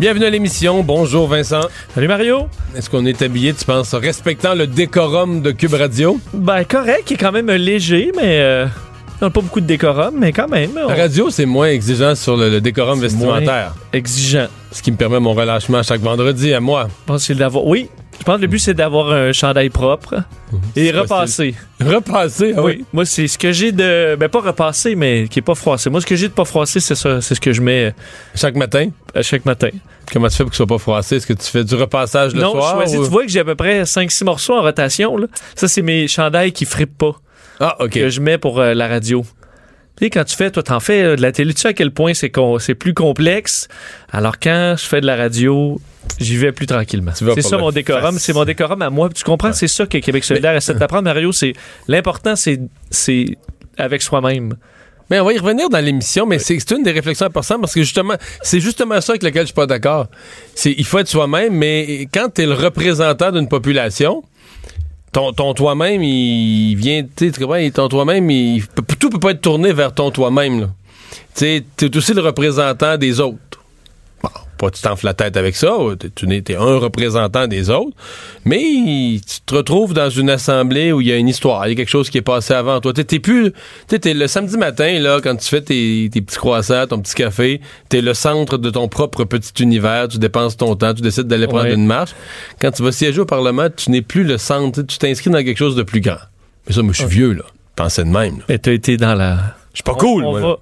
Bienvenue à l'émission. Bonjour Vincent. Salut Mario. Est-ce qu'on est habillé, tu penses, respectant le décorum de Cube Radio? Ben correct, il est quand même léger, mais euh, on n'a pas beaucoup de décorum, mais quand même. on- La radio, c'est moins exigeant sur le, le décorum vestimentaire. Exigeant. Ce qui me permet mon relâchement chaque vendredi à moi. Pense que. Oui, je pense que le but c'est d'avoir un chandail propre et C'est repasser. Repasser, ah oui. Oui, moi c'est ce que j'ai de. Ben pas repasser, mais qui est pas froissé. Moi ce que j'ai de pas froissé, c'est ça, c'est ce que je mets Chaque matin? à chaque matin. Comment tu fais pour qu'il soit pas froissé? Est-ce que tu fais du repassage le non, soir? je choisis. ou- Tu vois que j'ai à peu près 5-6 morceaux en rotation. Là. Ça, c'est mes chandails qui frippent pas. Ah, OK. que je mets pour euh, la radio. Tu sais, quand tu fais, toi, t'en fais euh, de la télé, tu sais à quel point c'est plus complexe. Alors, quand je fais de la radio, j'y vais plus tranquillement. C'est ça mon décorum, c'est mon décorum à moi. Tu comprends? C'est ça que Québec solidaire essaie d'apprendre, Mario. C'est l'important, c'est avec soi-même. Mais on va y revenir dans l'émission, mais c'est c'est une des réflexions importantes parce que justement, c'est justement ça avec lequel je suis pas d'accord. C'est il faut être soi-même, mais quand tu es le représentant d'une population, ton, ton toi-même, il vient, tu comprends, ton toi-même, il, tout peut pas être tourné vers ton toi-même. Tu t'es aussi le représentant des autres. Pas tu t'enfles la tête avec ça, tu t'es un représentant des autres, mais tu te retrouves dans une assemblée où il y a une histoire, il y a quelque chose qui est passé avant toi. T'es plus, t'es le samedi matin là quand tu fais tes, tes petits croissants, ton petit café, t'es le centre de ton propre petit univers, tu dépenses ton temps, tu décides d'aller prendre Ouais. une marche. Quand tu vas siéger au Parlement, tu n'es plus le centre, tu t'inscris dans quelque chose de plus grand. Mais ça, moi, je suis vieux là, pensais de même. là. Mais t'as été dans la. Je suis pas cool. On, moi. va,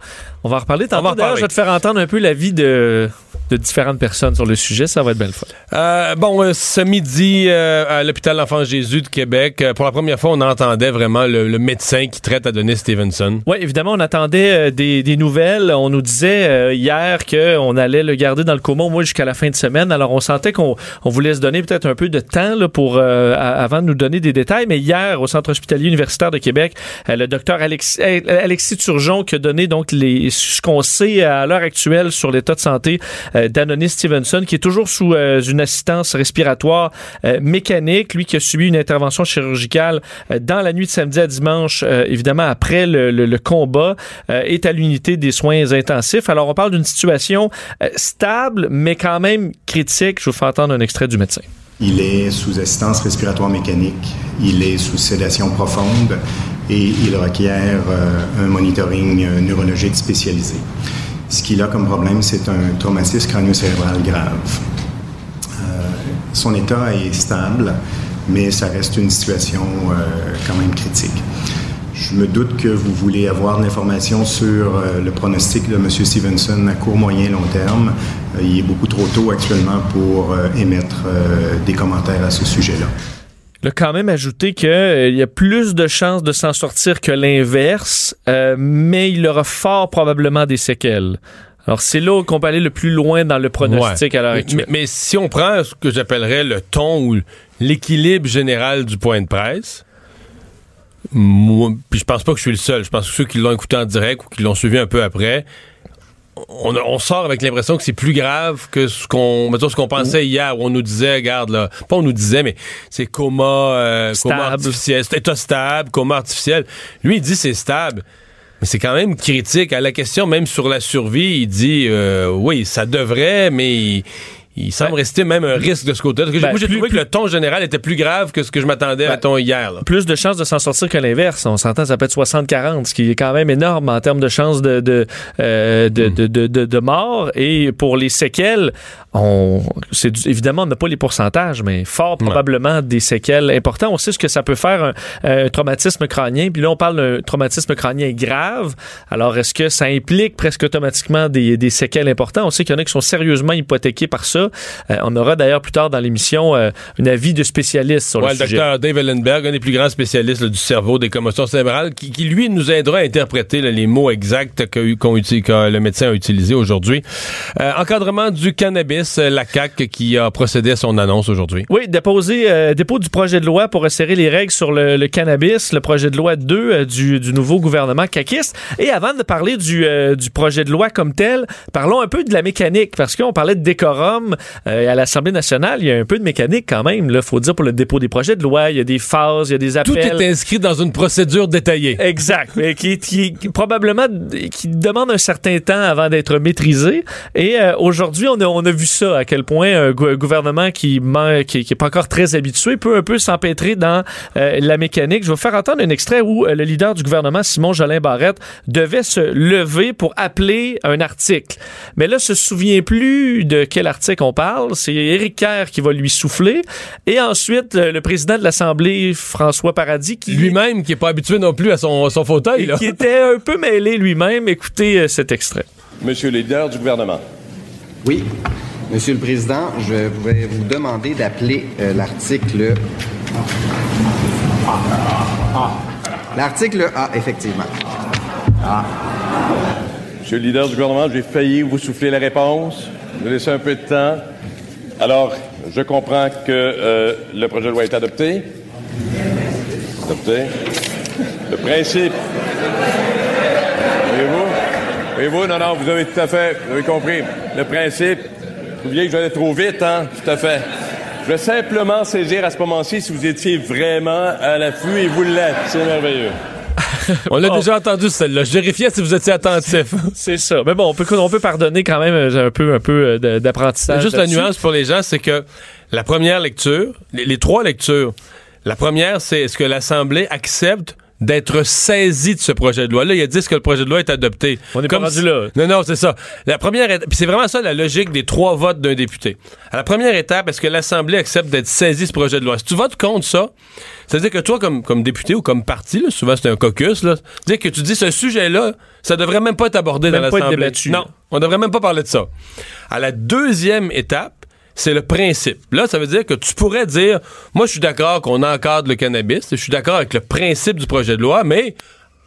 on va en tantôt. D'ailleurs, reparler. je vais te faire entendre un peu la vie de, de différentes personnes sur le sujet. Ça va être belle fois. Euh, bon, euh, ce midi, euh, à l'hôpital L'Enfant Jésus de Québec, euh, pour la première fois, on entendait vraiment le, le médecin qui traite Adonis Stevenson. Oui, évidemment, on attendait euh, des, des nouvelles. On nous disait euh, hier qu'on allait le garder dans le coma au moins jusqu'à la fin de semaine. Alors, on sentait qu'on on voulait se donner peut-être un peu de temps là, pour euh, avant de nous donner des détails. Mais hier, au Centre hospitalier universitaire de Québec, le docteur Alexis, Alexis Turgeon qui a donné donc les, ce qu'on sait à l'heure actuelle sur l'état de santé euh, d'Anonis Stevenson, qui est toujours sous euh, une assistance respiratoire euh, mécanique. Lui qui a subi une intervention chirurgicale dans la nuit de samedi à dimanche, évidemment après le, combat, est à l'unité des soins intensifs. Alors on parle d'une situation stable, mais quand même critique. Je vous fais entendre un extrait du médecin. Il est sous assistance respiratoire mécanique, il est sous sédation profonde et il requiert un monitoring neurologique spécialisé. Ce qu'il a comme problème, c'est un traumatisme crânio-cérébral grave. Euh, son état est stable, mais ça reste une situation euh, quand même critique. Je me doute que vous voulez avoir de l'information sur euh, le pronostic de M. Stevenson à court, moyen, long terme. Il est beaucoup trop tôt actuellement pour émettre des commentaires à ce sujet-là. Il a quand même ajouté qu'il y a plus de chances de s'en sortir que l'inverse, euh, mais il aura fort probablement des séquelles. Alors c'est là qu'on peut aller le plus loin dans le pronostic à l'heure mais, actuelle. mais- mais si on prend ce que j'appellerais le ton ou l'équilibre général du point de presse, moi, puis je pense pas que je suis le seul. Je pense que ceux qui l'ont écouté en direct ou qui l'ont suivi un peu après, on, on sort avec l'impression que c'est plus grave que ce qu'on ce qu'on pensait hier où on nous disait regarde là pas on nous disait mais c'est coma euh, coma artificiel c'est état stable coma artificiel. Lui il dit c'est stable mais c'est quand même critique à la question même sur la survie il dit euh, oui ça devrait mais il, semble rester même un risque de ce côté. Parce que Ben, moi, j'ai plus- trouvé que le ton général était plus grave que ce que je m'attendais à Ben, ton hier. là. plus de chances de s'en sortir que l'inverse. On s'entend, ça peut être 60-40, ce qui est quand même énorme en termes de chances de, de, euh, de, de, de, de- de mort. Et pour les séquelles, on, c'est du- évidemment, on n'a pas les pourcentages, mais fort probablement des séquelles importantes. On sait ce que ça peut faire un, un traumatisme crânien. Puis là, on parle d'un traumatisme crânien grave. Alors, est-ce que ça implique presque automatiquement des, des séquelles importantes? On sait qu'il y en a qui sont sérieusement hypothéqués par ça. Euh, on aura d'ailleurs plus tard dans l'émission euh, un avis de spécialiste sur Ouais, le le sujet. docteur Dave Ellenberg, un des plus grands spécialistes là, du cerveau, des commotions cérébrales, qui, qui, lui nous aidera à interpréter là, les mots exacts que, le médecin a utilisés aujourd'hui. Euh, encadrement du cannabis, euh, la CAC qui a procédé à son annonce aujourd'hui. Oui, déposer, euh, dépôt du projet de loi pour resserrer les règles sur le, le cannabis, le projet de loi 2 euh, du, du nouveau gouvernement caquiste. Et avant de parler du, du projet de loi comme tel, parlons un peu de la mécanique, parce qu'on parlait de décorum à l'Assemblée nationale, il y a un peu de mécanique quand même, il faut dire, pour le dépôt des projets de loi, il y a des phases, il y a des appels. Tout est inscrit dans une procédure détaillée. Exact, mais qui, qui, qui probablement qui demande un certain temps avant d'être maîtrisé. Et euh, aujourd'hui, on a, on a vu ça à quel point un gou- gouvernement qui man- qui, qui est pas encore très habitué peut un peu s'empêtrer dans euh, la mécanique. Je vais vous faire entendre un extrait où euh, le leader du gouvernement, Simon Jolin Barrette, devait se lever pour appeler un article. Mais là, se souvient plus de quel article on parle. C'est Éric Kerr qui va lui souffler. Et ensuite, le, le président de l'Assemblée, François Paradis, qui Lui-même, qui est pas habitué non plus à son, son fauteuil. là. qui était un peu mêlé lui-même. Écoutez euh, cet extrait. Monsieur le leader du gouvernement. Oui, Monsieur le Président, je vais vous demander d'appeler euh, l'article. L'article A, effectivement. Monsieur le leader du gouvernement, j'ai failli vous souffler la réponse. Je vais laisser un peu de temps. Alors, je comprends que euh, le projet de loi est adopté. Adopté. Le principe. Voyez-vous? Voyez-vous? Non, non, vous avez tout à fait, vous avez compris. Le principe. Vous vouliez que j'allais trop vite, hein? Tout à fait. Je vais simplement saisir à ce moment-ci si vous étiez vraiment à l'affût et vous l'êtes. C'est merveilleux. On l'a déjà entendu celle-là. Je vérifiais si vous étiez attentif. C'est ça. Mais bon, on peut, on peut pardonner quand même euh, un peu, un peu euh, d'apprentissage. Juste la nuance pour les gens, c'est que la première lecture, les, les trois lectures, la première, c'est est-ce que l'Assemblée accepte d'être saisie de ce projet de loi-là. Il a dit que le projet de loi est adopté. On est pas rendu là. Non, non, c'est ça. La première étape, puis c'est vraiment ça la logique des trois votes d'un député. À la première étape, est-ce que l'Assemblée accepte d'être saisie de ce projet de loi? Si tu votes contre ça, ça veut dire que toi, comme, comme député ou comme parti, là, souvent c'est un caucus, là, dire que tu dis ce sujet-là, ça devrait même pas être abordé Même dans pas l'Assemblée. Non, on devrait même pas parler de ça. À la deuxième étape, c'est le principe. Là, ça veut dire que tu pourrais dire, moi, je suis d'accord qu'on encadre le cannabis, je suis d'accord avec le principe du projet de loi, mais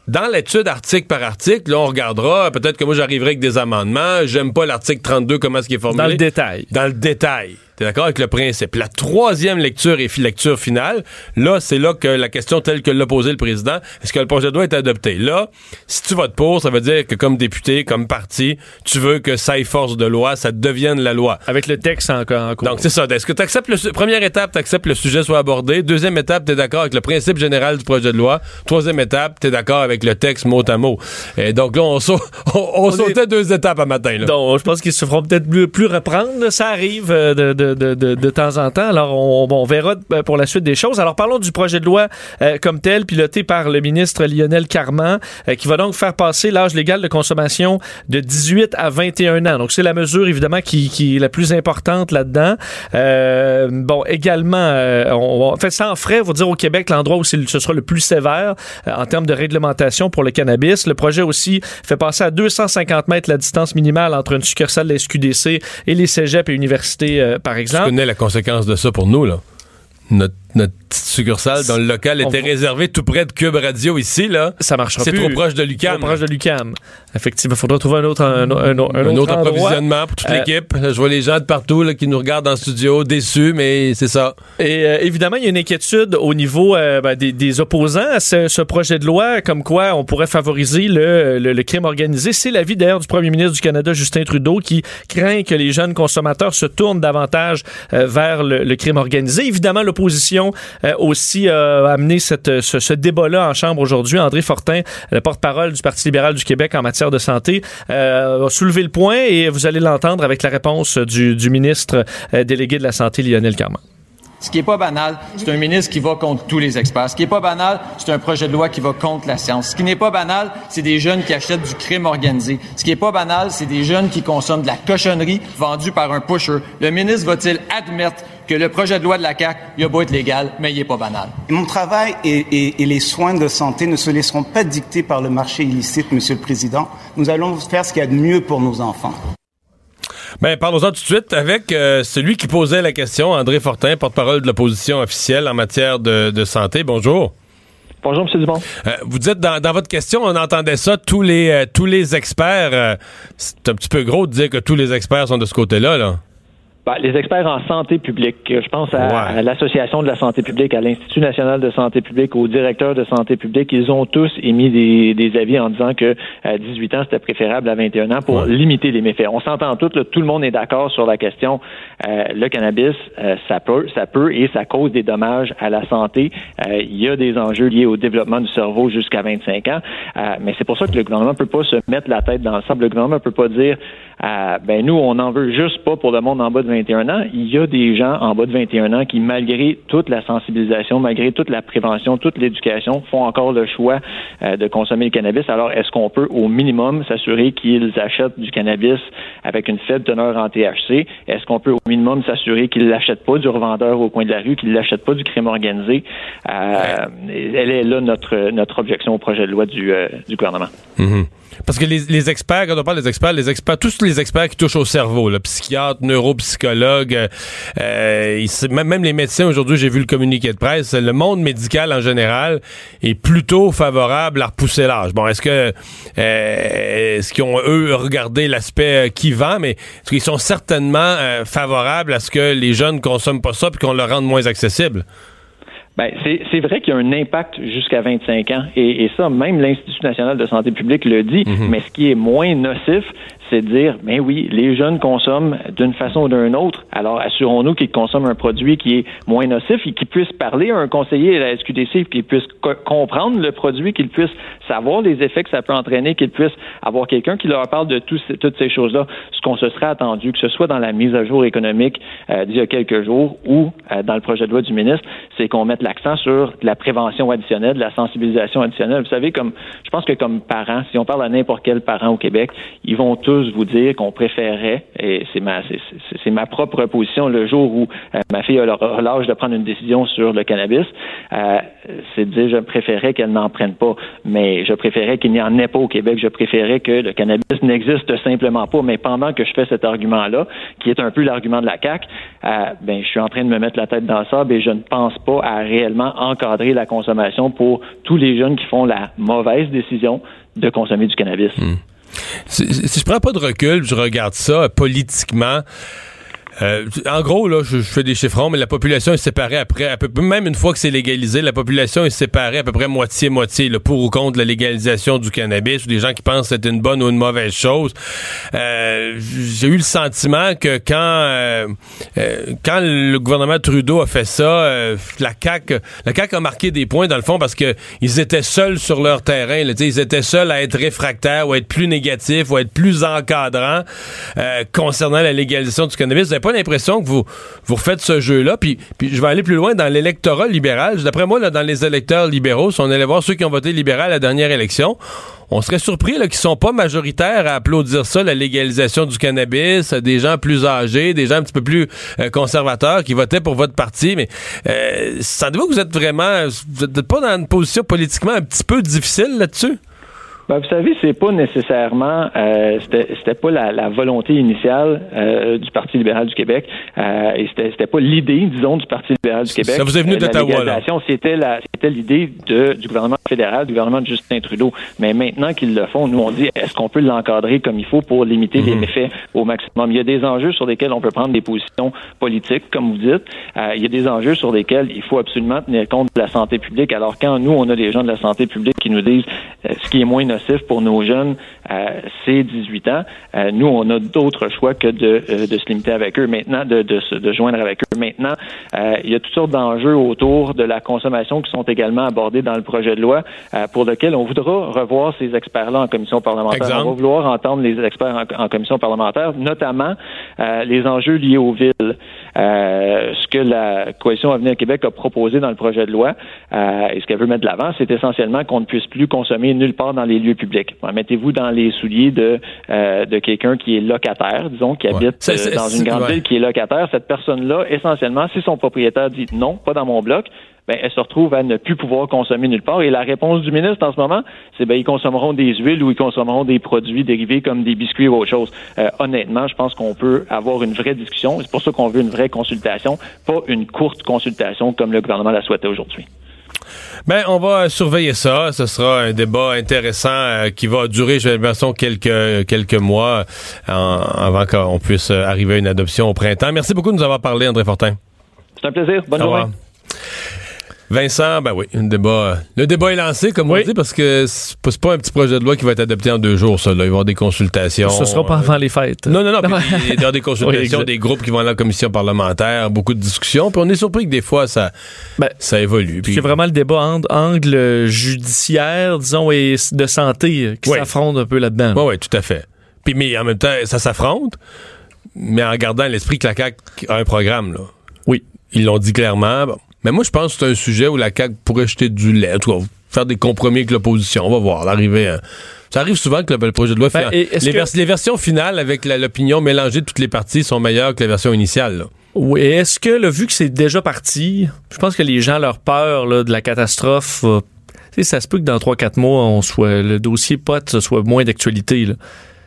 dans l'étude article par article, là, on regardera, peut-être que moi, j'arriverai avec des amendements, j'aime pas l'article 32, comment est-ce qu'il est formulé. Dans le détail. Dans le détail. T'es d'accord avec le principe? La troisième lecture et lecture finale, là, c'est là que la question telle que l'a posée le président, est-ce que le projet de loi est adopté? Là, si tu votes pour, ça veut dire que comme député, comme parti, tu veux que ça ait force de loi, ça devienne la loi. Avec le texte encore en cours. Donc, c'est ça. Est-ce que tu acceptes le première étape, tu acceptes le sujet soit abordé. Deuxième étape, tu es d'accord avec le principe général du projet de loi. Troisième étape, tu es d'accord avec le texte mot à mot. Et donc là, on, sau- on, on sautait deux étapes à matin. Là. Donc, je pense qu'ils se feront peut-être plus, plus reprendre. Ça arrive euh, de, de, temps en temps. Alors, on, verra euh, pour la suite des choses. Alors, parlons du projet de loi euh, comme tel, piloté par le ministre Lionel Carman, euh, qui va donc faire passer l'âge légal de consommation de 18 à 21 ans. Donc, c'est la mesure, évidemment, qui, qui est la plus importante là-dedans. Euh, bon, également, on, on fait en frais, vous dire au Québec, l'endroit où ce sera le plus sévère en termes de réglementation pour le cannabis. Le projet aussi fait passer à 250 mètres la distance minimale entre une succursale de la SQDC et les cégeps et universités, euh, par Tu exemple. connais la conséquence de ça pour nous, là. Notre, notre petite succursale dans le local était réservée tout près de Cube Radio ici, là. Ça marchera C'est plus. trop proche de l'UQAM. Trop proche de l'UQAM. Effectivement, il faudra trouver un autre, un, un- un Un autre approvisionnement pour toute Euh, l'équipe. Je vois les gens de partout là, qui nous regardent en studio, déçus, mais c'est ça. Et euh, évidemment, il y a une inquiétude au niveau euh, ben, des, des opposants à ce, ce projet de loi, comme quoi on pourrait favoriser le, le, le crime organisé. C'est l'avis d'ailleurs du premier ministre du Canada, Justin Trudeau, qui craint que les jeunes consommateurs se tournent davantage vers le, le crime organisé. Évidemment, l'opposition L'opposition aussi a amené cette, ce, débat-là en Chambre aujourd'hui. André Fortin, le porte-parole du Parti libéral du Québec en matière de santé, a soulevé le point et vous allez l'entendre avec la réponse du, du ministre délégué de la Santé, Lionel Carman. Ce qui n'est pas banal, c'est un ministre qui va contre tous les experts. Ce qui n'est pas banal, c'est un projet de loi qui va contre la science. Ce qui n'est pas banal, c'est des jeunes qui achètent du crime organisé. Ce qui n'est pas banal, c'est des jeunes qui consomment de la cochonnerie vendue par un pusher. Le ministre va-t-il admettre que le projet de loi de la CAQ, il a beau être légal, mais il n'est pas banal. Mon travail et, et, les soins de santé ne se laisseront pas dicter par le marché illicite, Monsieur le Président. Nous allons faire ce qu'il y a de mieux pour nos enfants. Ben, parlons-en tout de suite avec euh, celui qui posait la question, André Fortin, porte-parole de l'opposition officielle en matière de, de santé. Bonjour. Bonjour, M. Dumont. Euh, vous dites dans, dans, votre question, on entendait ça, tous les, euh, tous les experts. c'est un petit peu gros de dire que tous les experts sont de ce côté-là, là. Ben, les experts en santé publique, je pense à, l'Association de la santé publique, à l'Institut national de santé publique, au directeur de santé publique, ils ont tous émis des, des avis en disant que à 18 ans, c'était préférable à 21 ans pour limiter les méfaits. On s'entend tous, tout le monde est d'accord sur la question. Euh, le cannabis, euh, ça peut, ça peut et ça cause des dommages à la santé. Euh, il y a des enjeux liés au développement du cerveau jusqu'à 25 ans, mais c'est pour ça que le gouvernement peut pas se mettre la tête dans le sable. Le gouvernement peut pas dire euh, ben nous, on n'en veut juste pas pour le monde en bas de 21 ans. Il y a des gens en bas de 21 ans qui, malgré toute la sensibilisation, malgré toute la prévention, toute l'éducation, font encore le choix euh, de consommer le cannabis. Alors, est-ce qu'on peut, au minimum, s'assurer qu'ils achètent du cannabis avec une faible teneur en THC? Est-ce qu'on peut, au minimum, s'assurer qu'ils l'achètent pas du revendeur au coin de la rue, qu'ils l'achètent pas du crime organisé? Euh, elle est là notre, notre objection au projet de loi du, du gouvernement. Mm-hmm. Parce que les, les, experts, quand on parle des experts, les experts, tous les experts qui touchent au cerveau, le psychiatre, neuropsychologue, euh, euh même les médecins aujourd'hui, j'ai vu le communiqué de presse, le monde médical en général est plutôt favorable à repousser l'âge. Bon, est-ce que euh, est-ce qu'ils ont eux regardé l'aspect euh, qui vend, mais est-ce qu'ils sont certainement euh, favorables à ce que les jeunes consomment pas ça puis qu'on le rende moins accessible? Ben, c'est vrai qu'il y a un impact jusqu'à 25 ans. Et, et ça, même l'Institut national de santé publique le dit. Mhm. Mais ce qui est moins nocif, c'est de dire, ben oui, les jeunes consomment d'une façon ou d'une autre. Alors, assurons-nous qu'ils consomment un produit qui est moins nocif et qu'ils puissent parler à un conseiller de la SQDC, qu'ils puissent comprendre le produit, qu'ils puissent savoir les effets que ça peut entraîner, qu'ils puissent avoir quelqu'un qui leur parle de toutes ces choses-là. Ce qu'on se serait attendu, que ce soit dans la mise à jour économique euh, d'il y a quelques jours ou euh, dans le projet de loi du ministre, c'est qu'on mette l'accent sur la prévention additionnelle, de la sensibilisation additionnelle. Vous savez, comme je pense que comme parents, si on parle à n'importe quel parent au Québec, ils vont tous vous dire qu'on préférait, et c'est ma, c'est, ma propre position, le jour où euh, ma fille a l'âge de prendre une décision sur le cannabis, euh, c'est de dire je préférais qu'elle n'en prenne pas, mais je préférais qu'il n'y en ait pas au Québec, je préférais que le cannabis n'existe simplement pas, mais pendant que je fais cet argument-là, qui est un peu l'argument de la CAQ, euh, ben, je suis en train de me mettre la tête dans ça, et je ne pense pas à réellement encadrer la consommation pour tous les jeunes qui font la mauvaise décision de consommer du cannabis. Hmm. Si, je prends pas de recul, je regarde ça politiquement. Euh, en gros, là, je, fais des chiffrons, mais la population est séparée après, même une fois que c'est légalisé, la population est séparée à peu près moitié-moitié, pour ou contre la légalisation du cannabis, ou des gens qui pensent que c'est une bonne ou une mauvaise chose. Euh, J'ai eu le sentiment que quand euh, quand le gouvernement Trudeau a fait ça, la CAQ, a marqué des points dans le fond parce que ils étaient seuls sur leur terrain. Ils étaient seuls à être réfractaires ou à être plus négatifs ou à être plus encadrants concernant la légalisation du cannabis pas l'impression que vous, vous refaites ce jeu-là. Puis, puis je vais aller plus loin dans l'électorat libéral. D'après moi, là, dans les électeurs libéraux, si on allait voir ceux qui ont voté libéral à la dernière élection, on serait surpris qu'ils sont pas majoritaires à applaudir ça, la légalisation du cannabis, des gens plus âgés, des gens un petit peu plus euh, conservateurs qui votaient pour votre parti. Mais euh, sentez-vous que vous êtes vraiment, vous n'êtes pas dans une position politiquement un petit peu difficile là-dessus? Ben, vous savez, c'est pas nécessairement, euh, c'était pas la, la, volonté initiale euh, du Parti libéral du Québec, euh, et c'était pas l'idée, disons, du Parti libéral du Québec. Ça vous est venu d'Ottawa, là? C'était c'était l'idée du gouvernement fédéral, du gouvernement de Justin Trudeau. Mais maintenant qu'ils le font, nous on dit, est-ce qu'on peut l'encadrer comme il faut pour limiter les mhm. méfaits au maximum? Il y a des enjeux sur lesquels on peut prendre des positions politiques, comme vous dites. Euh, il y a des enjeux sur lesquels il faut absolument tenir compte de la santé publique. Alors quand nous on a des gens de la santé publique qui nous disent euh, ce qui est moins nocif pour nos jeunes, euh, c'est 18 ans. Euh, nous, on a d'autres choix que de, euh, de se limiter avec eux maintenant, de, de, se- de joindre avec eux. Maintenant, euh, il y a toutes sortes d'enjeux autour de la consommation qui sont également abordés dans le projet de loi euh, pour lequel on voudra revoir ces experts-là en commission parlementaire. Exemple? On va vouloir entendre les experts en, en commission parlementaire, notamment euh, les enjeux liés aux villes. Euh, ce que la Coalition Avenir Québec a proposé dans le projet de loi euh, et ce qu'elle veut mettre de l'avant, c'est essentiellement qu'on ne puisse plus consommer nulle part dans les lieux publics. Mettez-vous dans les souliers de, euh, de quelqu'un qui est locataire, disons, qui Ouais. habite euh, dans une grande ouais. ville qui est locataire. Cette personne-là, essentiellement, si son propriétaire dit non, pas dans mon bloc, ben, elle se retrouve à ne plus pouvoir consommer nulle part. Et la réponse du ministre en ce moment, c'est ben ils consommeront des huiles ou ils consommeront des produits dérivés comme des biscuits ou autre chose. Euh, honnêtement, je pense qu'on peut avoir une vraie discussion. C'est pour ça qu'on veut une vraie consultation, pas une courte consultation comme le gouvernement l'a souhaité aujourd'hui. Ben, on va surveiller ça. Ce sera un débat intéressant euh, qui va durer, j'ai l'impression, quelques, quelques mois euh, avant qu'on puisse arriver à une adoption au printemps. Merci beaucoup de nous avoir parlé, André Fortin. C'est un plaisir. Bonne Au journée. revoir. Vincent, ben oui, débat, le débat est lancé, comme on dit, parce que c'est pas, pas un petit projet de loi qui va être adopté en deux jours, ça. Là. Il va y avoir des consultations. Ce sera pas avant les fêtes. Non, non, non. Il y aura des Oui, consultations, des groupes qui vont à la commission parlementaire, beaucoup de discussions. Puis on est surpris que des fois, ça, ça évolue. Puis C'est vraiment le débat entre angle judiciaire, disons, et de santé euh, qui Oui. s'affrontent un peu là-dedans. Oui, oui, tout à fait. Puis, mais en même temps, ça s'affronte, mais en gardant à l'esprit que la CAQ a un programme, là. Oui. Ils l'ont dit clairement. Bon. Mais moi, je pense que c'est un sujet où la CAQ pourrait jeter du lait, cas, faire des compromis avec l'opposition. On va voir, l'arrivée. hein. Ça arrive souvent que le, projet de loi Ben, fait- les, que- vers- les versions finales avec l'opinion mélangée de toutes les parties sont meilleures que la version initiale. là. Oui, est-ce que, là, vu que c'est déjà parti, je pense que les gens, leur peur là, de la catastrophe, sais, ça se peut que dans 3-4 mois, on soit, le dossier pote soit moins d'actualité.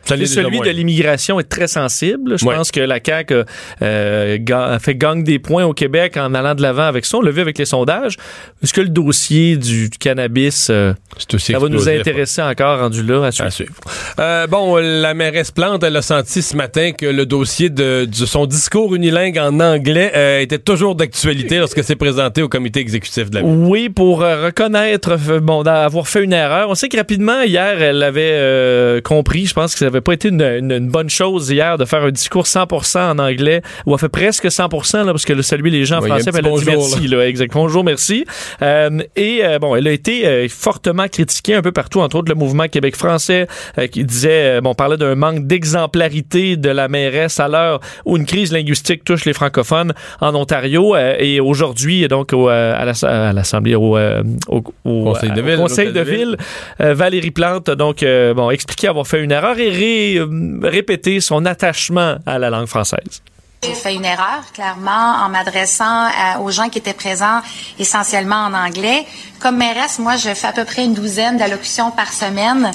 Celui de l'immigration est très sensible. Je Ouais. pense que la CAQ a, euh, a fait gagne des points au Québec en allant de l'avant avec ça. On l'a vu avec les sondages. Est-ce que le dossier du cannabis, euh, ça va nous intéresser encore rendu là à suivre? À suivre. Euh, bon, la mairesse Plante, elle a senti ce matin que le dossier de, de son discours unilingue en anglais était toujours d'actualité lorsque c'est présenté au comité exécutif de la ville. Oui, pour reconnaître, bon, d'avoir fait une erreur. On sait que rapidement, hier, elle avait compris, je pense que ça n'avait pas été une, une- une bonne chose hier de faire un discours 100% en anglais, ou elle fait presque 100%, là, parce que le saluer les gens en Oui, a français, elle a dit bonjour, merci, là, exact. Bonjour, merci. Euh, et euh, bon, elle a été euh, fortement critiquée un peu partout, entre autres le mouvement Québec français, euh, qui disait, euh, bon, parlait d'un manque d'exemplarité de la mairesse à l'heure où une crise linguistique touche les francophones en Ontario. euh, et aujourd'hui, donc, au, euh, à l'Ass- à l'Assemblée, au, au- au- Conseil de ville, Conseil de de ville. ville, euh, Valérie Plante, donc, euh, bon, expliqué avoir fait une erreur et ré- euh, répété son attachement à la langue française. J'ai fait une erreur, clairement, en m'adressant à- aux gens qui étaient présents essentiellement en anglais. Comme mairesse, moi, je fais à peu près une douzaine d'allocutions par semaine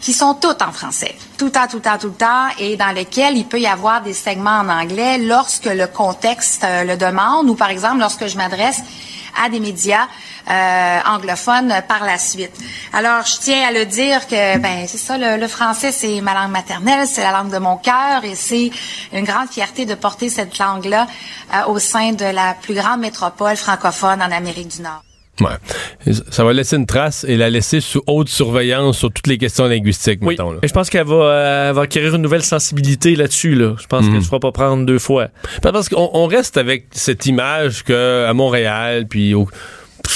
qui sont toutes en français. Tout le temps, tout le temps, tout le temps, et dans lesquelles il peut y avoir des segments en anglais lorsque le contexte euh, le demande ou, par exemple, lorsque je m'adresse à des médias euh, anglophones par la suite. Alors, je tiens à le dire que, ben, c'est ça, le, le français, c'est ma langue maternelle, c'est la langue de mon cœur, et c'est une grande fierté de porter cette langue-là euh, au sein de la plus grande métropole francophone en Amérique du Nord. Ouais. Ça va laisser une trace et la laisser sous haute surveillance sur toutes les questions linguistiques, Oui, mettons. là. et je pense qu'elle va, euh, va acquérir une nouvelle sensibilité là-dessus. Là. Je pense Mhm. qu'elle ne se fera pas prendre deux fois. Parce qu'on on reste avec cette image que à Montréal, puis au-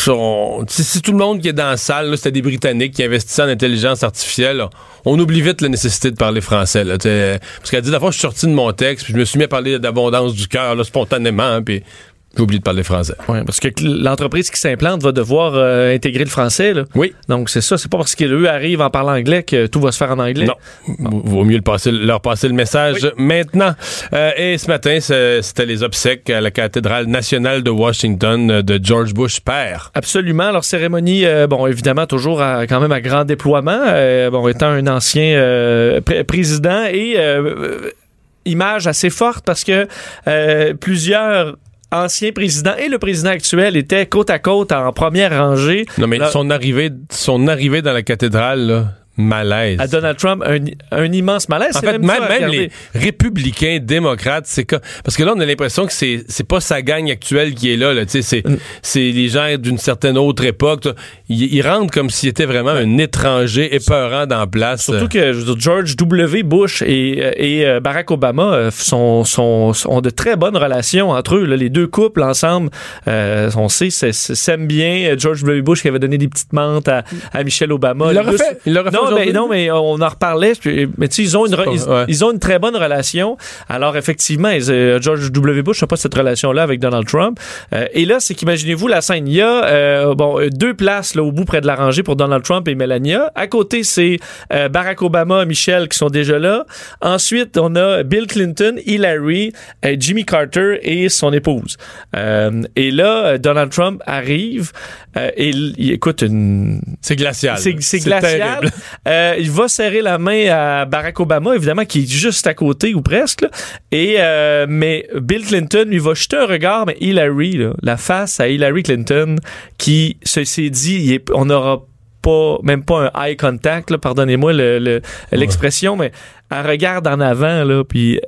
tout le monde qui est dans la salle, c'était des Britanniques qui investissaient en intelligence artificielle, là, on oublie vite la nécessité de parler français. Là, parce qu'elle dit, la fois, je suis sorti de mon texte, puis je me suis mis à parler d'abondance du cœur, spontanément, hein, puis j'ai oublié de parler français. Oui, parce que l'entreprise qui s'implante va devoir euh, intégrer le français. Là. Oui. Donc, c'est ça. C'est pas parce qu'eux arrivent en parlant anglais que tout va se faire en anglais. Non. Vaut mieux le passer- leur passer le message maintenant. Euh, et ce matin, c'était les obsèques à la cathédrale nationale de Washington euh, de George Bush père. Absolument. Alors, cérémonie, euh, bon, évidemment, toujours à- quand même à grand déploiement, bon, étant un ancien pré- président et image assez forte parce que plusieurs anciens présidents et le président actuel étaient côte à côte en première rangée. Non, mais Là- son arrivée, son arrivée dans la cathédrale, là, malaise. À Donald Trump, un, un immense malaise. En fait, même, même, les républicains, démocrates, c'est que parce que là on a l'impression que c'est c'est pas sa gang actuelle qui est là. là tu sais, c'est Mm. c'est les gens d'une certaine autre époque. Ils, ils rentrent comme s'il était vraiment un étranger épeurant dans la place. Surtout que je veux dire, George W. Bush et, et euh, Barack Obama euh, sont, sont, ont de très bonnes relations entre eux. là. Les deux couples ensemble, euh, on sait, s'aiment bien. George W. Bush qui avait donné des petites menthes à, à Michelle Obama. Il fait. Il l'aurait fait non, mais, aujourd'hui? non, mais on en reparlait. Mais tu sais, ils ont une, pas- ils, ouais. ils ont une très bonne relation. Alors effectivement, ils, euh, George W. Bush n'a pas cette relation-là avec Donald Trump. Euh, et là, c'est qu'imaginez-vous la scène. Il y a euh, bon euh, deux places là au bout près de la rangée pour Donald Trump et Melania. À côté, c'est euh, Barack Obama, Michelle qui sont déjà là. Ensuite, on a Bill Clinton, Hillary, euh, Jimmy Carter et son épouse. Euh, et là, Donald Trump arrive euh, et il, il écoute une c'est glacial. c'est glacial. terrible. Euh, il va serrer la main à Barack Obama, évidemment, qui est juste à côté ou presque. là. Et euh, mais Bill Clinton lui va jeter un regard, mais Hillary, là, la face à Hillary Clinton, qui se s'est dit, il est- on n'aura pas, même pas un eye contact, pardonnez-moi le- le- l'expression, mais elle regarde en avant, là, puis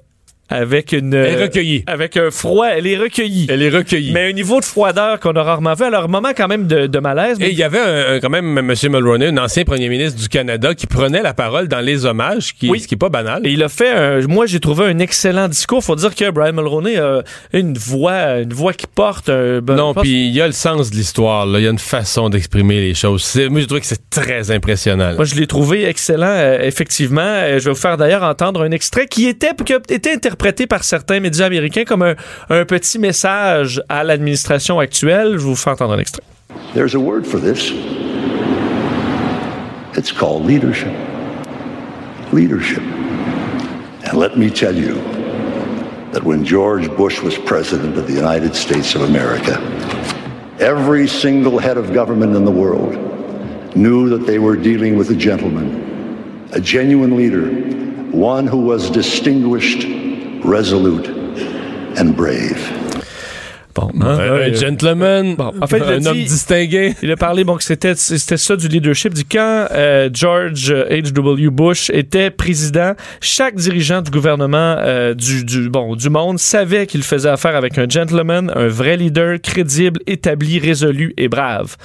avec une Elle est recueillie. avec un froid, elle est recueillie. Elle est recueillie. Mais un niveau de froideur qu'on a rarement vu. Alors, un moment quand même de, de malaise. mais Et il y avait un- un- quand même M. Mulroney, un ancien premier ministre du Canada, qui prenait la parole dans les hommages, qui, Oui. ce qui est pas banal. Et il a fait, un- moi j'ai trouvé un excellent discours. Faut dire que Brian Mulroney a une voix, une voix qui porte un. ben, non, puis il y a le sens de l'histoire. là. Il y a une façon d'exprimer les choses. Moi, je trouve que c'est très impressionnant. là. Moi, je l'ai trouvé excellent, euh, effectivement. Euh, je vais vous faire d'ailleurs entendre un extrait qui était, qui a été interprété par certains médias américains comme un, un petit message à l'administration actuelle. Je vous faire entendre un extrait. There's a word for this. It's called leadership. Leadership. And let me tell you that when George Bush was president of the United States of America, every single head of government in the world knew that they were dealing with a gentleman, a genuine leader, one who was distinguished, resolute, and brave. Bon, Un, hein, un gentleman, Bon, en fait, il a un dit- homme distingué. Il a parlé bon que c'était c'était ça du leadership. Du quand euh, George H.W. Bush était président, chaque dirigeant du gouvernement euh, du, du bon du monde savait qu'il faisait affaire avec un gentleman, un vrai leader crédible, établi, résolu et brave.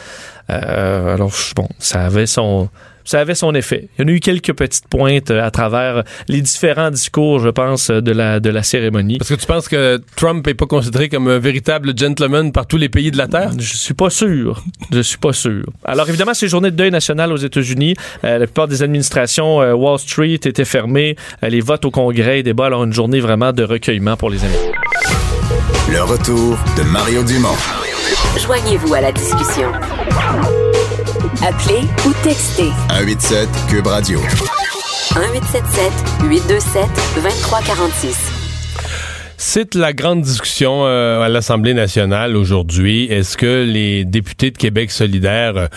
Euh, alors bon, ça avait son ça avait son effet. Il y en a eu quelques petites pointes euh, à travers les différents discours, je pense, de la de la cérémonie. Parce que tu penses que Trump n'est pas considéré comme un véritable gentleman par tous les pays de la Terre? Je suis pas sûr. Je suis pas sûr. Alors évidemment, c'est journée de deuil national aux États-Unis. Euh, la plupart des administrations, euh, Wall Street étaient fermées. Euh, les votes au Congrès, les débats, alors une journée vraiment de recueillement pour les Américains. Le retour de Mario Dumont. Joignez-vous à la discussion. Appelez ou textez 187 Cube Radio. 1877 827 2346. C'est la grande discussion euh, à l'Assemblée nationale aujourd'hui. Est-ce que les députés de Québec solidaire euh,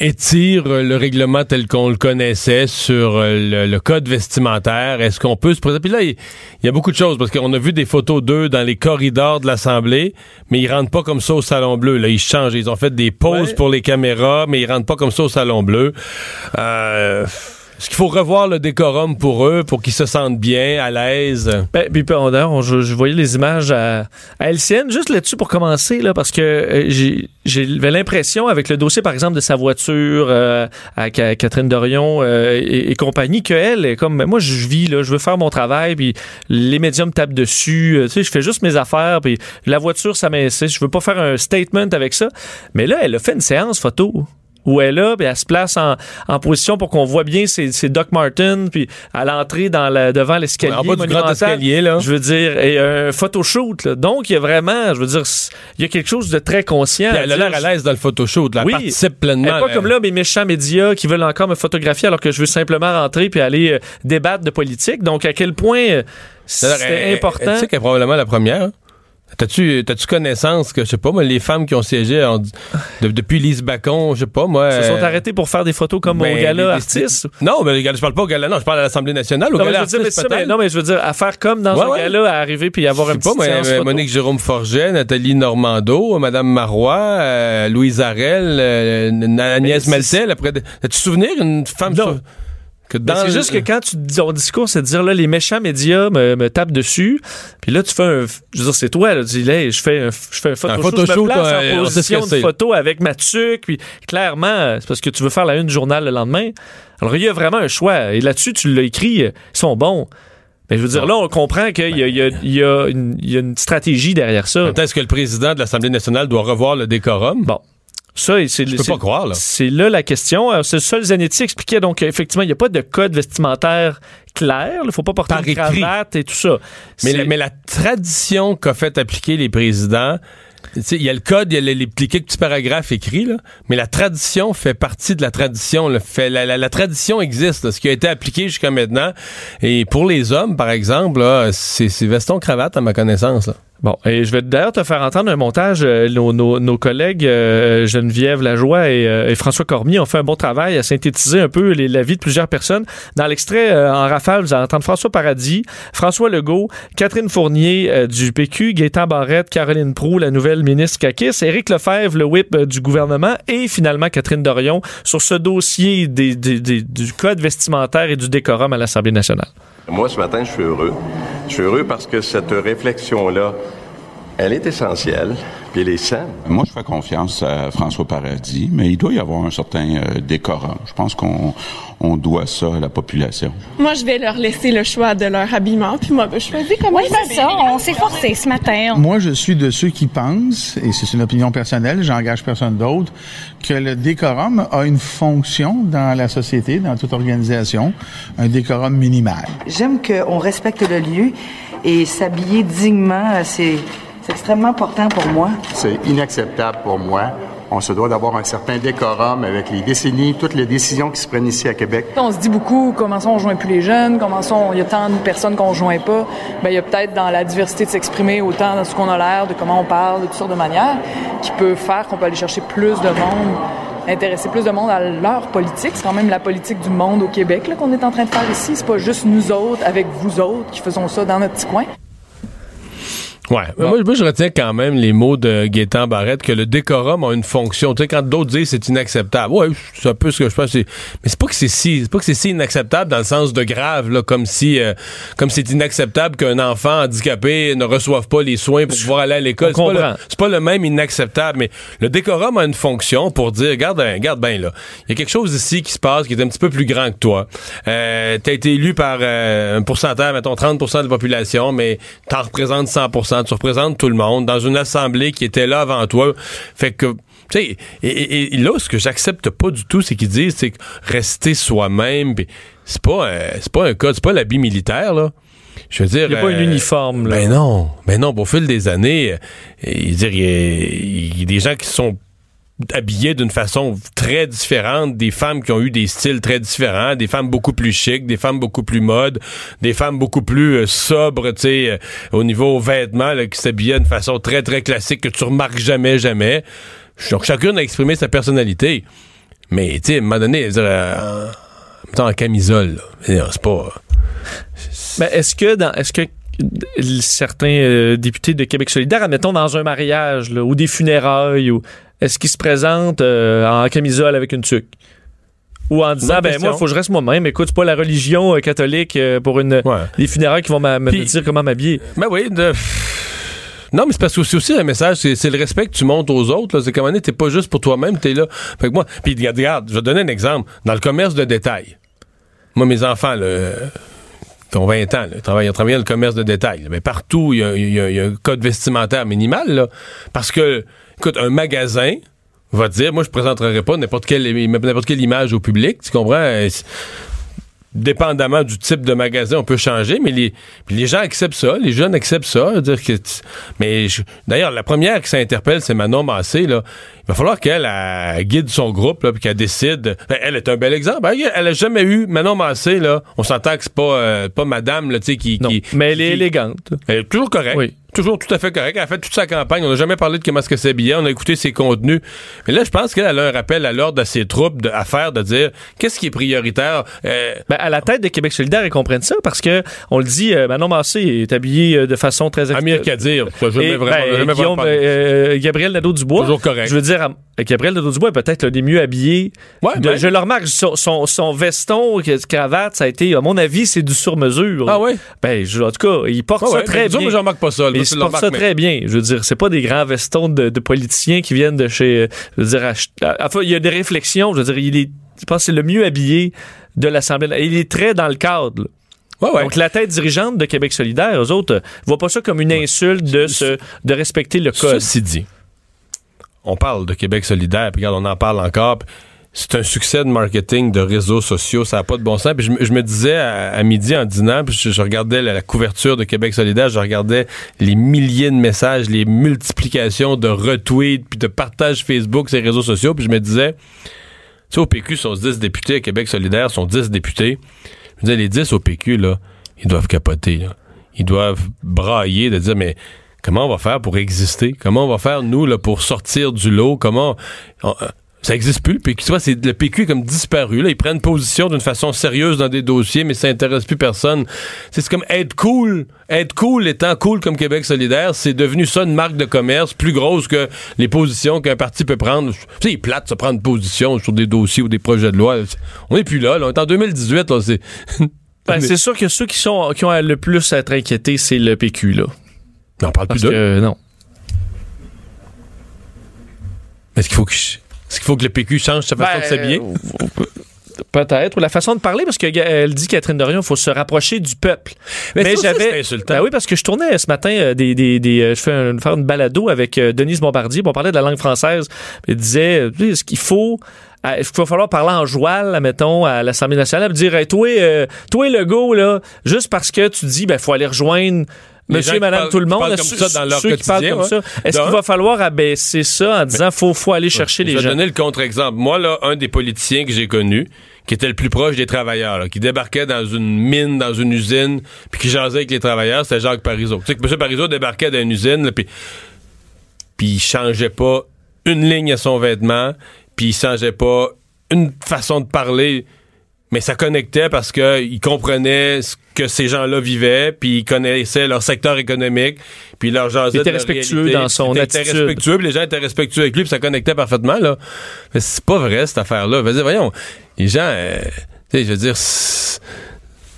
étirent euh, le règlement tel qu'on le connaissait sur euh, le, le code vestimentaire? Est-ce qu'on peut se présenter? Puis là, il y, a beaucoup de choses parce qu'on a vu des photos d'eux dans les corridors de l'Assemblée, mais ils rentrent pas comme ça au Salon Bleu. Là, ils changent. Ils ont fait des pauses Ouais. pour les caméras, mais ils rentrent pas comme ça au Salon Bleu. Euh, est-ce qu'il faut revoir le décorum pour eux, pour qu'ils se sentent bien, à l'aise? Ben, puis on, on- je, voyais les images à, à LCN, juste là-dessus pour commencer, là, parce que euh, j'avais l'impression, avec le dossier, par exemple, de sa voiture euh, à Ca- Catherine Dorion euh, et, et compagnie, qu'elle est comme, ben, moi, je vis, là, je veux faire mon travail, puis les médias me tapent dessus, euh, tu sais, je fais juste mes affaires, puis la voiture, ça m'insiste, je veux pas faire un statement avec ça. Mais là, elle a fait une séance photo où elle est là, puis elle se place en, en position pour qu'on voit bien c'est c'est Doc Martin, puis à l'entrée dans la, devant l'escalier En bas du grand monumental. escalier, là. Je veux dire, et un photoshoot. Là. Donc, il y a vraiment, je veux dire, il y a quelque chose de très conscient. Puis elle a l'air à l'aise dans le photoshoot. là. Elle Oui. participe pleinement. Elle est pas là. comme là mes méchants médias qui veulent encore me photographier alors que je veux simplement rentrer puis aller euh, débattre de politique. Donc, à quel point euh, elle- important? Tu sais qu'elle est probablement la première. T'as-tu, t'as-tu connaissance que, je sais pas, moi, les femmes qui ont siégé en- de- depuis Lise Bacon, je sais pas, moi. Ils se sont euh, arrêtés pour faire des photos comme ben, au gala les- artiste. Non, mais je parle pas au gala, non, je parle à l'Assemblée nationale, au Non mais, je veux dire, mais artiste, ça, mais- peut-être. non, mais je veux dire, à faire comme dans Ouais, un ouais. gala, à arriver puis avoir un petit pas, moi, euh, photo. Monique Jérôme Forget, Nathalie Normando, Madame Marois, euh, Louise Arel, euh, Agnès Maltais, après, de- as-tu souvenir une femme Non. sur- c'est juste que quand tu dis ton discours, c'est de dire là, les méchants médias me, me tapent dessus. Puis là, tu fais un. Je veux dire, c'est toi, là. Tu dis, là, je fais un, je fais un photo Un photo je me shoot, place euh, en position de photo avec ma tuque. Puis clairement, c'est parce que tu veux faire la une du journal le lendemain. Alors, il y a vraiment un choix. Et là-dessus, tu l'as écrit, ils sont bons. Mais je veux dire, là, on comprend qu'il y a, y y une, il y a une stratégie derrière ça. Est-ce que le président de l'Assemblée nationale doit revoir le décorum? Bon. Ça, c'est Je peux c'est- pas croire, là. C'est là la question. Alors, C'est ça, Zanetti expliquait. Donc, effectivement, il n'y a pas de code vestimentaire clair. Il ne faut pas porter Par une écrit. cravate et tout ça. Mais la, mais la tradition qu'a fait appliquer les présidents, il y a le code, il y a les, les, les quelques petits paragraphes écrits, là, mais la tradition fait partie de la tradition. là. Fait, la, la- la tradition existe, là, ce qui a été appliqué jusqu'à maintenant. Et pour les hommes, par exemple, c'est veston-cravate, à ma connaissance. là. Bon, et je vais d'ailleurs te faire entendre un montage. euh, nos, collègues euh, Geneviève Lajoie et, euh, et François Cormier ont fait un bon travail à synthétiser un peu la vie de plusieurs personnes. Dans l'extrait en rafale, vous allez entendre François Paradis, François Legault, Catherine Fournier du PQ, Gaétan Barrette, Caroline Proux, la nouvelle ministre Kakis, Éric Lefebvre, le whip du gouvernement, et finalement Catherine Dorion sur ce dossier des- du code vestimentaire et du décorum à l'Assemblée nationale. Moi, ce matin, je suis heureux. Je suis heureux parce que cette réflexion-là, elle est essentielle, puis elle est saine. Moi, je fais confiance à François Paradis, mais il doit y avoir un certain euh, décorum. Je pense qu'on on doit ça à la population. Moi, je vais leur laisser le choix de leur habillement, puis moi, je choisis comment Oui, c'est ça. On s'est forcé ce matin. On- Moi, je suis de ceux qui pensent, et c'est une opinion personnelle, j'engage personne d'autre, que le décorum a une fonction dans la société, dans toute organisation, un décorum minimal. J'aime qu'on respecte le lieu et s'habiller dignement, c'est c'est extrêmement important pour moi. C'est inacceptable pour moi. On se doit d'avoir un certain décorum avec les décennies, toutes les décisions qui se prennent ici à Québec. On se dit beaucoup comment ça on joint plus les jeunes, comment ça il y a tant de personnes qu'on joint pas. Ben il y a peut-être dans la diversité de s'exprimer autant dans ce qu'on a l'air, de comment on parle, de toutes sortes de manières, qui peut faire qu'on peut aller chercher plus de monde, intéresser plus de monde à leur politique. C'est quand même la politique du monde au Québec qu'on est en train de faire ici. C'est pas juste nous autres avec vous autres qui faisons ça dans notre petit coin. Ouais. Moi, moi, je retiens quand même les mots de Gaétan Barrette que le décorum a une fonction. Tu sais, quand d'autres disent c'est inacceptable. Ouais, c'est un peu ce que je pense. Mais c'est pas que c'est si, c'est pas que c'est si inacceptable dans le sens de grave, là, comme si, euh, comme c'est inacceptable qu'un enfant handicapé ne reçoive pas les soins pour pouvoir aller à l'école. C'est pas, pas le même inacceptable, mais le décorum a une fonction pour dire, regarde, euh, regarde bien là, il y a quelque chose ici qui se passe qui est un petit peu plus grand que toi. Euh, t'as été élu par euh, un pourcentage, mettons 30% de la population, mais t'en représentes 100%, tu représentes tout le monde dans une assemblée qui était là avant toi. Fait que tu sais, et, et- et là, ce que j'accepte pas du tout, c'est qu'ils disent, c'est que rester soi-même, c'est pas, euh, c'est pas un code, c'est pas l'habit militaire, là. Je veux dire. Il n'y a pas un euh, uniforme. Là. ben non, ben non, au fil des années, euh, il y a des gens qui sont habillés d'une façon très différente, des femmes qui ont eu des styles très différents, des femmes beaucoup plus chic, des femmes beaucoup plus mode, des femmes beaucoup plus euh, sobres, tu sais, euh, au niveau vêtements, là, qui s'habillaient d'une façon très, très classique que tu remarques jamais, jamais. Donc, chacune a exprimé sa personnalité. Mais, tu sais, à un moment donné, euh, en, camisole, c'est pas... Mais est-ce que dans est-ce que certains euh, députés de Québec solidaire, admettons dans un mariage là, ou des funérailles, ou est-ce qu'ils se présentent euh, en camisole avec une tuque? Ou en disant, ben moi, il faut que je reste moi-même. Écoute, c'est pas la religion euh, catholique euh, pour une des funérailles qui vont me dire comment m'habiller. Ben oui, de... Non, mais c'est parce que c'est aussi un message, c'est, le respect que tu montres aux autres. C'est comme, t'es pas juste pour toi-même, t'es là. Fait que moi, puis regarde, je vais te donner un exemple. Dans le commerce de détail, moi, mes enfants, là, qui ont 20 ans, là, ils travaillent, ils ont travaillé dans le commerce de détail. là. Mais partout, il y y a un code vestimentaire minimal. Là, parce que, écoute, un magasin va te dire, moi, je présenterai pas n'importe quelle, n'importe quelle image au public. Tu comprends? Dépendamment du type de magasin, on peut changer, mais les, les gens acceptent ça, les jeunes acceptent ça. dire que mais d'ailleurs, la première qui s'interpelle, c'est Manon Massé. Là. Il va falloir qu'elle elle guide son groupe, là, puis qu'elle décide. Ben, elle est un bel exemple. Elle, elle a jamais eu Manon Massé. Là. On s'entend que c'est pas, euh, pas madame là, qui, qui. Mais elle est élégante. Elle est toujours correcte. Oui. Toujours tout à fait correcte. Elle a fait toute sa campagne. On n'a jamais parlé de comment est-ce que c'est bien. On a écouté ses contenus. Mais là, je pense qu'elle a un rappel à l'ordre à ses troupes de, à faire de dire qu'est-ce qui est prioritaire. Euh, Ben, à la tête de Québec solidaire, ils comprennent ça parce que on le dit, euh, Manon Massé est habillé euh, de façon très Amir Kadir, jamais Et, vraiment- ben, jamais Guillaume, parlé. euh, Gabriel Nadeau-Dubois. Toujours correct. Je veux dire, Gabriel Nadeau-Dubois est peut-être l'un des mieux habillés. Ouais, De- ben. Je le remarque, son, son, son veston, cravate, ça a été, à mon avis, c'est du sur-mesure. Ah oui? Ben, je- en tout cas, il porte Ouais, ça ouais, très bien. j'en remarque pas ça. Mais Toi, tu il le porte ça mais- très bien. Je veux dire, c'est pas des grands vestons de, de politiciens qui viennent de chez. euh, Je veux dire, il y a des réflexions. Je veux dire, il est, je pense que c'est le mieux habillé de l'Assemblée. Il est très dans le cadre. là. Donc, la tête dirigeante de Québec solidaire, eux autres, euh, voient pas ça comme une insulte de, se, de respecter le code. Ceci dit, on parle de Québec solidaire, puis regarde, on en parle encore. puis C'est un succès de marketing de réseaux sociaux, ça n'a pas de bon sens. Puis je, me- disais à, midi en dînant, puis je, regardais la, la couverture de Québec solidaire, je regardais les milliers de messages, les multiplications de retweets, puis de partages Facebook, ces réseaux sociaux, puis je me disais, tu sais, au PQ, sont 10 députés, à Québec solidaire, sont 10 députés. Je me disais, les 10 au PQ, là, ils doivent capoter, là. Ils doivent brailler de dire, mais comment on va faire pour exister? Comment on va faire, nous, là, pour sortir du lot? Comment... on- euh, ça existe plus, le PQ. Tu vois, c'est, le PQ est comme disparu. Là. Ils prennent position d'une façon sérieuse dans des dossiers, mais ça intéresse plus personne. C'est, comme être cool. Être cool étant cool comme Québec solidaire, c'est devenu ça une marque de commerce plus grosse que les positions qu'un parti peut prendre. Tu sais, il plate de se prendre position sur des dossiers ou des projets de loi. On est plus là. là. On est en 2018. Là. C'est... Ben, c'est sûr que ceux qui, sont, qui ont le plus à être inquiétés, c'est le PQ, là. on parle Parce plus d'eux. que, non. Est-ce qu'il faut que, je- est-ce qu'il faut que le PQ change sa façon Ben, de s'habiller? Peut-être. Ou la façon de parler, parce qu'elle dit, Catherine Dorion, il faut se rapprocher du peuple. Mais c'est insultant. Ben oui, parce que je tournais ce matin euh, des. des, des, euh, je fais un, faire une balado avec euh, Denise Bombardier, on parlait de la langue française. Elle disait, euh, est-ce qu'il faut. euh, Est-ce qu'il va falloir parler en joual, mettons, à l'Assemblée nationale, puis dire, hey, toi, euh, toi, Legault, là, juste parce que tu dis, ben, faut aller rejoindre. Monsieur, madame, parlent- tout le monde, parlent comme ça dans leur ceux qui parlent comme ça. Est-ce qu'il va falloir abaisser ça en disant, faut, faut aller chercher Je les vais gens? donner le contre-exemple. Moi, là, un des politiciens que j'ai connu, qui était le plus proche des travailleurs, là, qui débarquait dans une mine, dans une usine, puis qui jasait avec les travailleurs, c'était Jacques Parizeau. Tu sais que M. Parizeau débarquait dans une usine, puis puis il changeait pas une ligne à son vêtement, puis il changeait pas une façon de parler, mais ça connectait parce que il comprenait ce que ces gens-là vivaient, puis il connaissait leur secteur économique, puis leur jasait Il était respectueux réalité, dans son il était attitude. respectueux, puis les gens étaient respectueux avec lui, puis ça connectait parfaitement là. Mais c'est pas vrai cette affaire-là. Vas-y, voyons, les gens, euh, tu sais, je veux dire.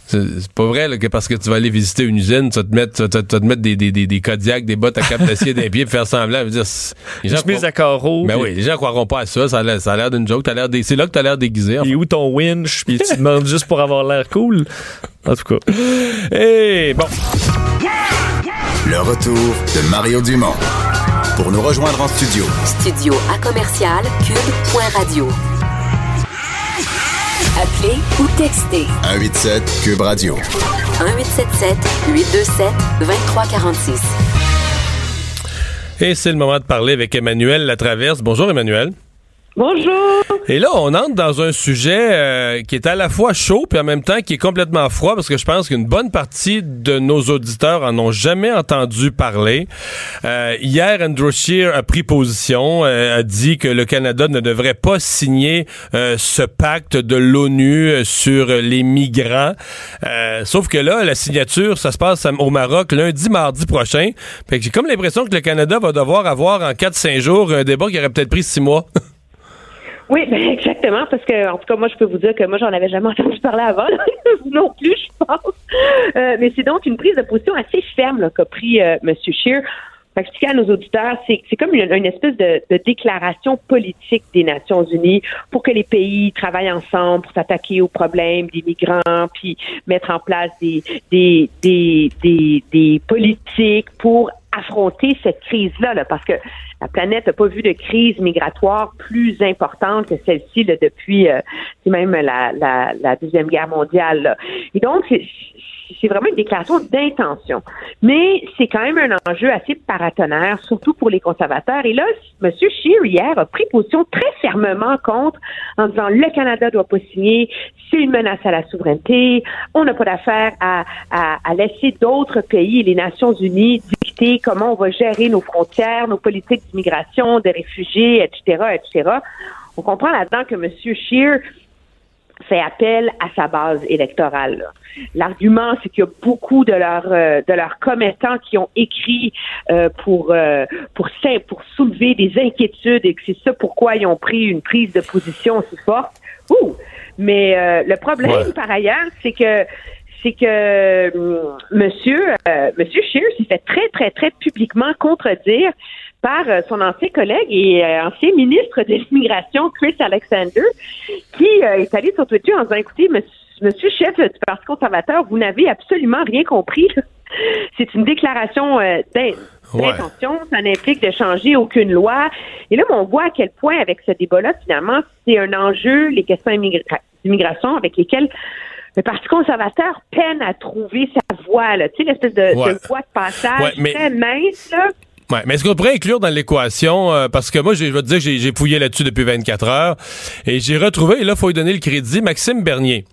C'est- pas vrai là, que parce que tu vas aller visiter une usine, tu vas te mettre, tu vas te- tu vas te mettre des, des, des, des Kodiak, des bottes à cap d'acier d'un pied, faire semblant. Dire, c'est- les gens chemise croient- à carreaux. Ben puis- oui, les gens croiront pas à ça. Ça a l'air, ça a l'air d'une joke. T'as l'air dé- C'est là que t'as l'air déguisé. en Et où ton winch? Puis tu demandes juste pour avoir l'air cool. En tout cas. Hey, bon. Le retour de Mario Dumont. Pour nous rejoindre en studio, Studio à commercial cube.radio. Appelez ou textez 187 Cube Radio. 1877 827 2346. Et c'est le moment de parler avec Emmanuel Latraverse. Bonjour, Emmanuel. Bonjour. Et là, on entre dans un sujet euh, qui est à la fois chaud puis en même temps qui est complètement froid parce que je pense qu'une bonne partie de nos auditeurs en ont jamais entendu parler. Euh, hier, Andrew Scheer a pris position, euh, a dit que le Canada ne devrait pas signer euh, ce pacte de l'ONU euh, sur les migrants. Euh, sauf que là, la signature, ça se passe au Maroc lundi, mardi prochain. J'ai comme l'impression que le Canada va devoir avoir en 4-5 jours un débat qui aurait peut-être pris 6 mois. Oui, ben exactement, parce que en tout cas, moi, je peux vous dire que moi, j'en avais jamais entendu parler avant. Vous non plus, je pense. Euh, mais c'est donc une prise de position assez ferme qu'a pris euh, M. Scheer. Pour expliquer à nos auditeurs, c'est c'est comme une, une espèce de, de déclaration politique des Nations Unies pour que les pays travaillent ensemble pour s'attaquer aux problèmes des migrants, puis mettre en place des, des, des, des, des politiques pour affronter cette crise-là, là, parce que la planète n'a pas vu de crise migratoire plus importante que celle-ci depuis euh, même la, la, la Deuxième Guerre mondiale. là. Et donc, c'est vraiment une déclaration d'intention. Mais c'est quand même un enjeu assez paratonnerre, surtout pour les conservateurs. Et là, M. Scheer, hier, a pris position très fermement contre en disant le Canada doit pas signer, c'est une menace à la souveraineté, on n'a pas d'affaire à, à, à laisser d'autres pays et les Nations Unies sécurité, comment on va gérer nos frontières, nos politiques d'immigration, des réfugiés, etc., etc. On comprend là-dedans que M. Scheer fait appel à sa base électorale. L'argument, c'est qu'il y a beaucoup de leurs euh, de leurs commettants qui ont écrit euh, pour euh, pour pour soulever des inquiétudes et que c'est ça pourquoi ils ont pris une prise de position si forte. Ouh! Mais le problème, par ailleurs, c'est que c'est que hum, Monsieur Monsieur Scheer s'est fait très très très publiquement contredire par euh, son ancien collègue et euh, ancien ministre de l'immigration, Chris Alexander, qui euh, est allé sur Twitter en disant, écoutez, monsieur, chef du Parti conservateur, vous n'avez absolument rien compris. C'est une déclaration d'intention, ça n'implique de changer aucune loi. Et là, on voit à quel point, avec ce débat-là, finalement, c'est un enjeu, les questions d'immigration avec lesquelles le Parti conservateur peine à trouver sa voie, tu sais, l'espèce de, voie de passage très mince, là. Ouais, mais est-ce qu'on pourrait inclure dans l'équation, euh, parce que moi, je vais te dire que j'ai fouillé là-dessus depuis 24 heures, et j'ai retrouvé, et là, il faut lui donner le crédit, Maxime Bernier.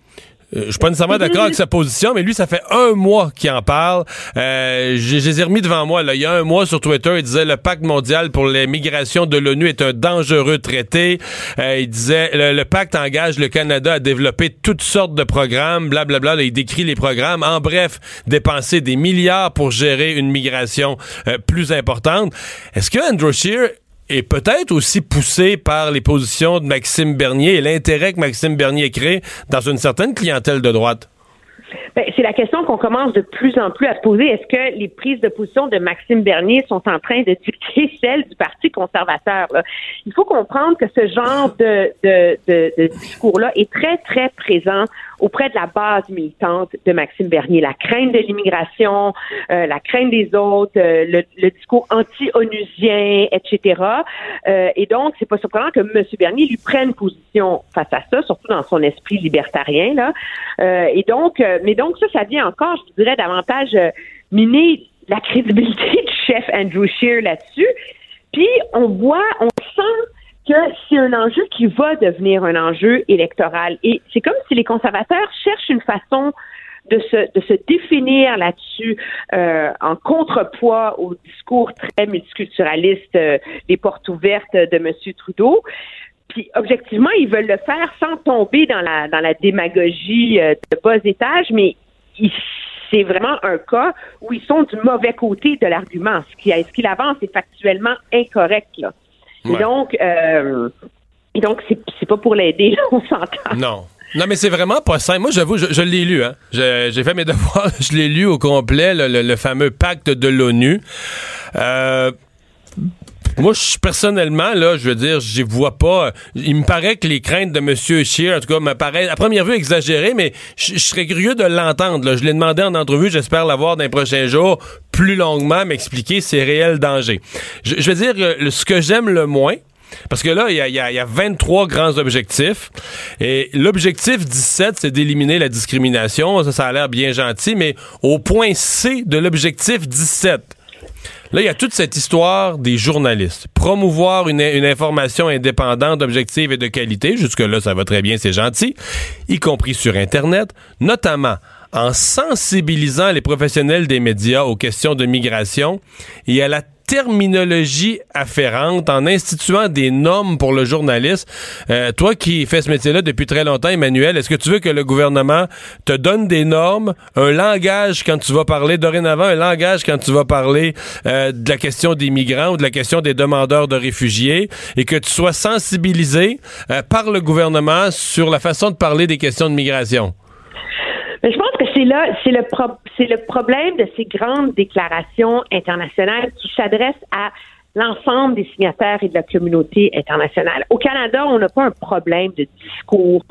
Euh, je suis pas nécessairement d'accord avec sa position, mais lui, ça fait un mois qu'il en parle. Euh, je les remis devant moi. Là. Il y a un mois sur Twitter, il disait le pacte mondial pour les migrations de l'ONU est un dangereux traité. Euh, il disait le, pacte engage le Canada à développer toutes sortes de programmes, blablabla. Bla, bla, il décrit les programmes. En bref, dépenser des milliards pour gérer une migration euh, plus importante. Est-ce que Andrew Scheer et peut-être aussi poussé par les positions de Maxime Bernier et l'intérêt que Maxime Bernier crée dans une certaine clientèle de droite. Ben, c'est la question qu'on commence de plus en plus à se poser. Est-ce que les prises de position de Maxime Bernier sont en train de dicter celles du Parti conservateur? Il faut comprendre que ce genre de, de, de discours-là est très, très présent auprès de la base militante de Maxime Bernier. La crainte de l'immigration, euh, la crainte des autres, euh, le, discours anti-onusien, etc. Euh, et donc, c'est pas surprenant que M. Bernier lui prenne position face à ça, surtout dans son esprit libertarien. Là. et donc, mais donc ça, ça vient encore, je dirais, davantage miner la crédibilité du chef Andrew Scheer là-dessus. Puis on voit, on sent que c'est un enjeu qui va devenir un enjeu électoral. Et c'est comme si les conservateurs cherchent une façon de se, de se définir là-dessus euh, en contrepoids au discours très multiculturaliste euh, des portes ouvertes de M. Trudeau. Puis objectivement, ils veulent le faire sans tomber dans la dans la démagogie euh, de bas étage, mais c'est vraiment un cas où ils sont du mauvais côté de l'argument. Ce qui ce qu'il avance est factuellement incorrect là. Et donc, euh, donc c'est pas pour l'aider, on s'entend. Non. Non, mais c'est vraiment pas simple. Moi, j'avoue, je, l'ai lu. Hein. J'ai fait mes devoirs. Je l'ai lu au complet, le, fameux pacte de l'ONU. Euh, moi, je, personnellement, là, je veux dire, je vois pas. Il me paraît que les craintes de M. Scheer, en tout cas, me paraissent à première vue exagérées, mais je, serais curieux de l'entendre. Je l'ai demandé en entrevue, j'espère l'avoir dans les prochains jours, plus longuement, m'expliquer ses réels dangers. Je, veux dire, euh, ce que j'aime le moins, parce que là, il y a, y a, 23 grands objectifs. Et l'objectif 17, c'est d'éliminer la discrimination. Ça, ça a l'air bien gentil, mais au point C de l'objectif 17, Là, il y a toute cette histoire des journalistes. Promouvoir une, information indépendante, objective et de qualité. Jusque-là, ça va très bien, c'est gentil. Y compris sur Internet, notamment en sensibilisant les professionnels des médias aux questions de migration et à la terminologie afférente, en instituant des normes pour le journaliste. Euh, toi qui fais ce métier-là depuis très longtemps, Emmanuel, est-ce que tu veux que le gouvernement te donne des normes, un langage quand tu vas parler, dorénavant, un langage quand tu vas parler euh, de la question des migrants ou de la question des demandeurs de réfugiés, et que tu sois sensibilisé euh, par le gouvernement sur la façon de parler des questions de migration? je pense c'est là, c'est le, c'est le problème de ces grandes déclarations internationales qui s'adressent à l'ensemble des signataires et de la communauté internationale. Au Canada, on n'a pas un problème de discours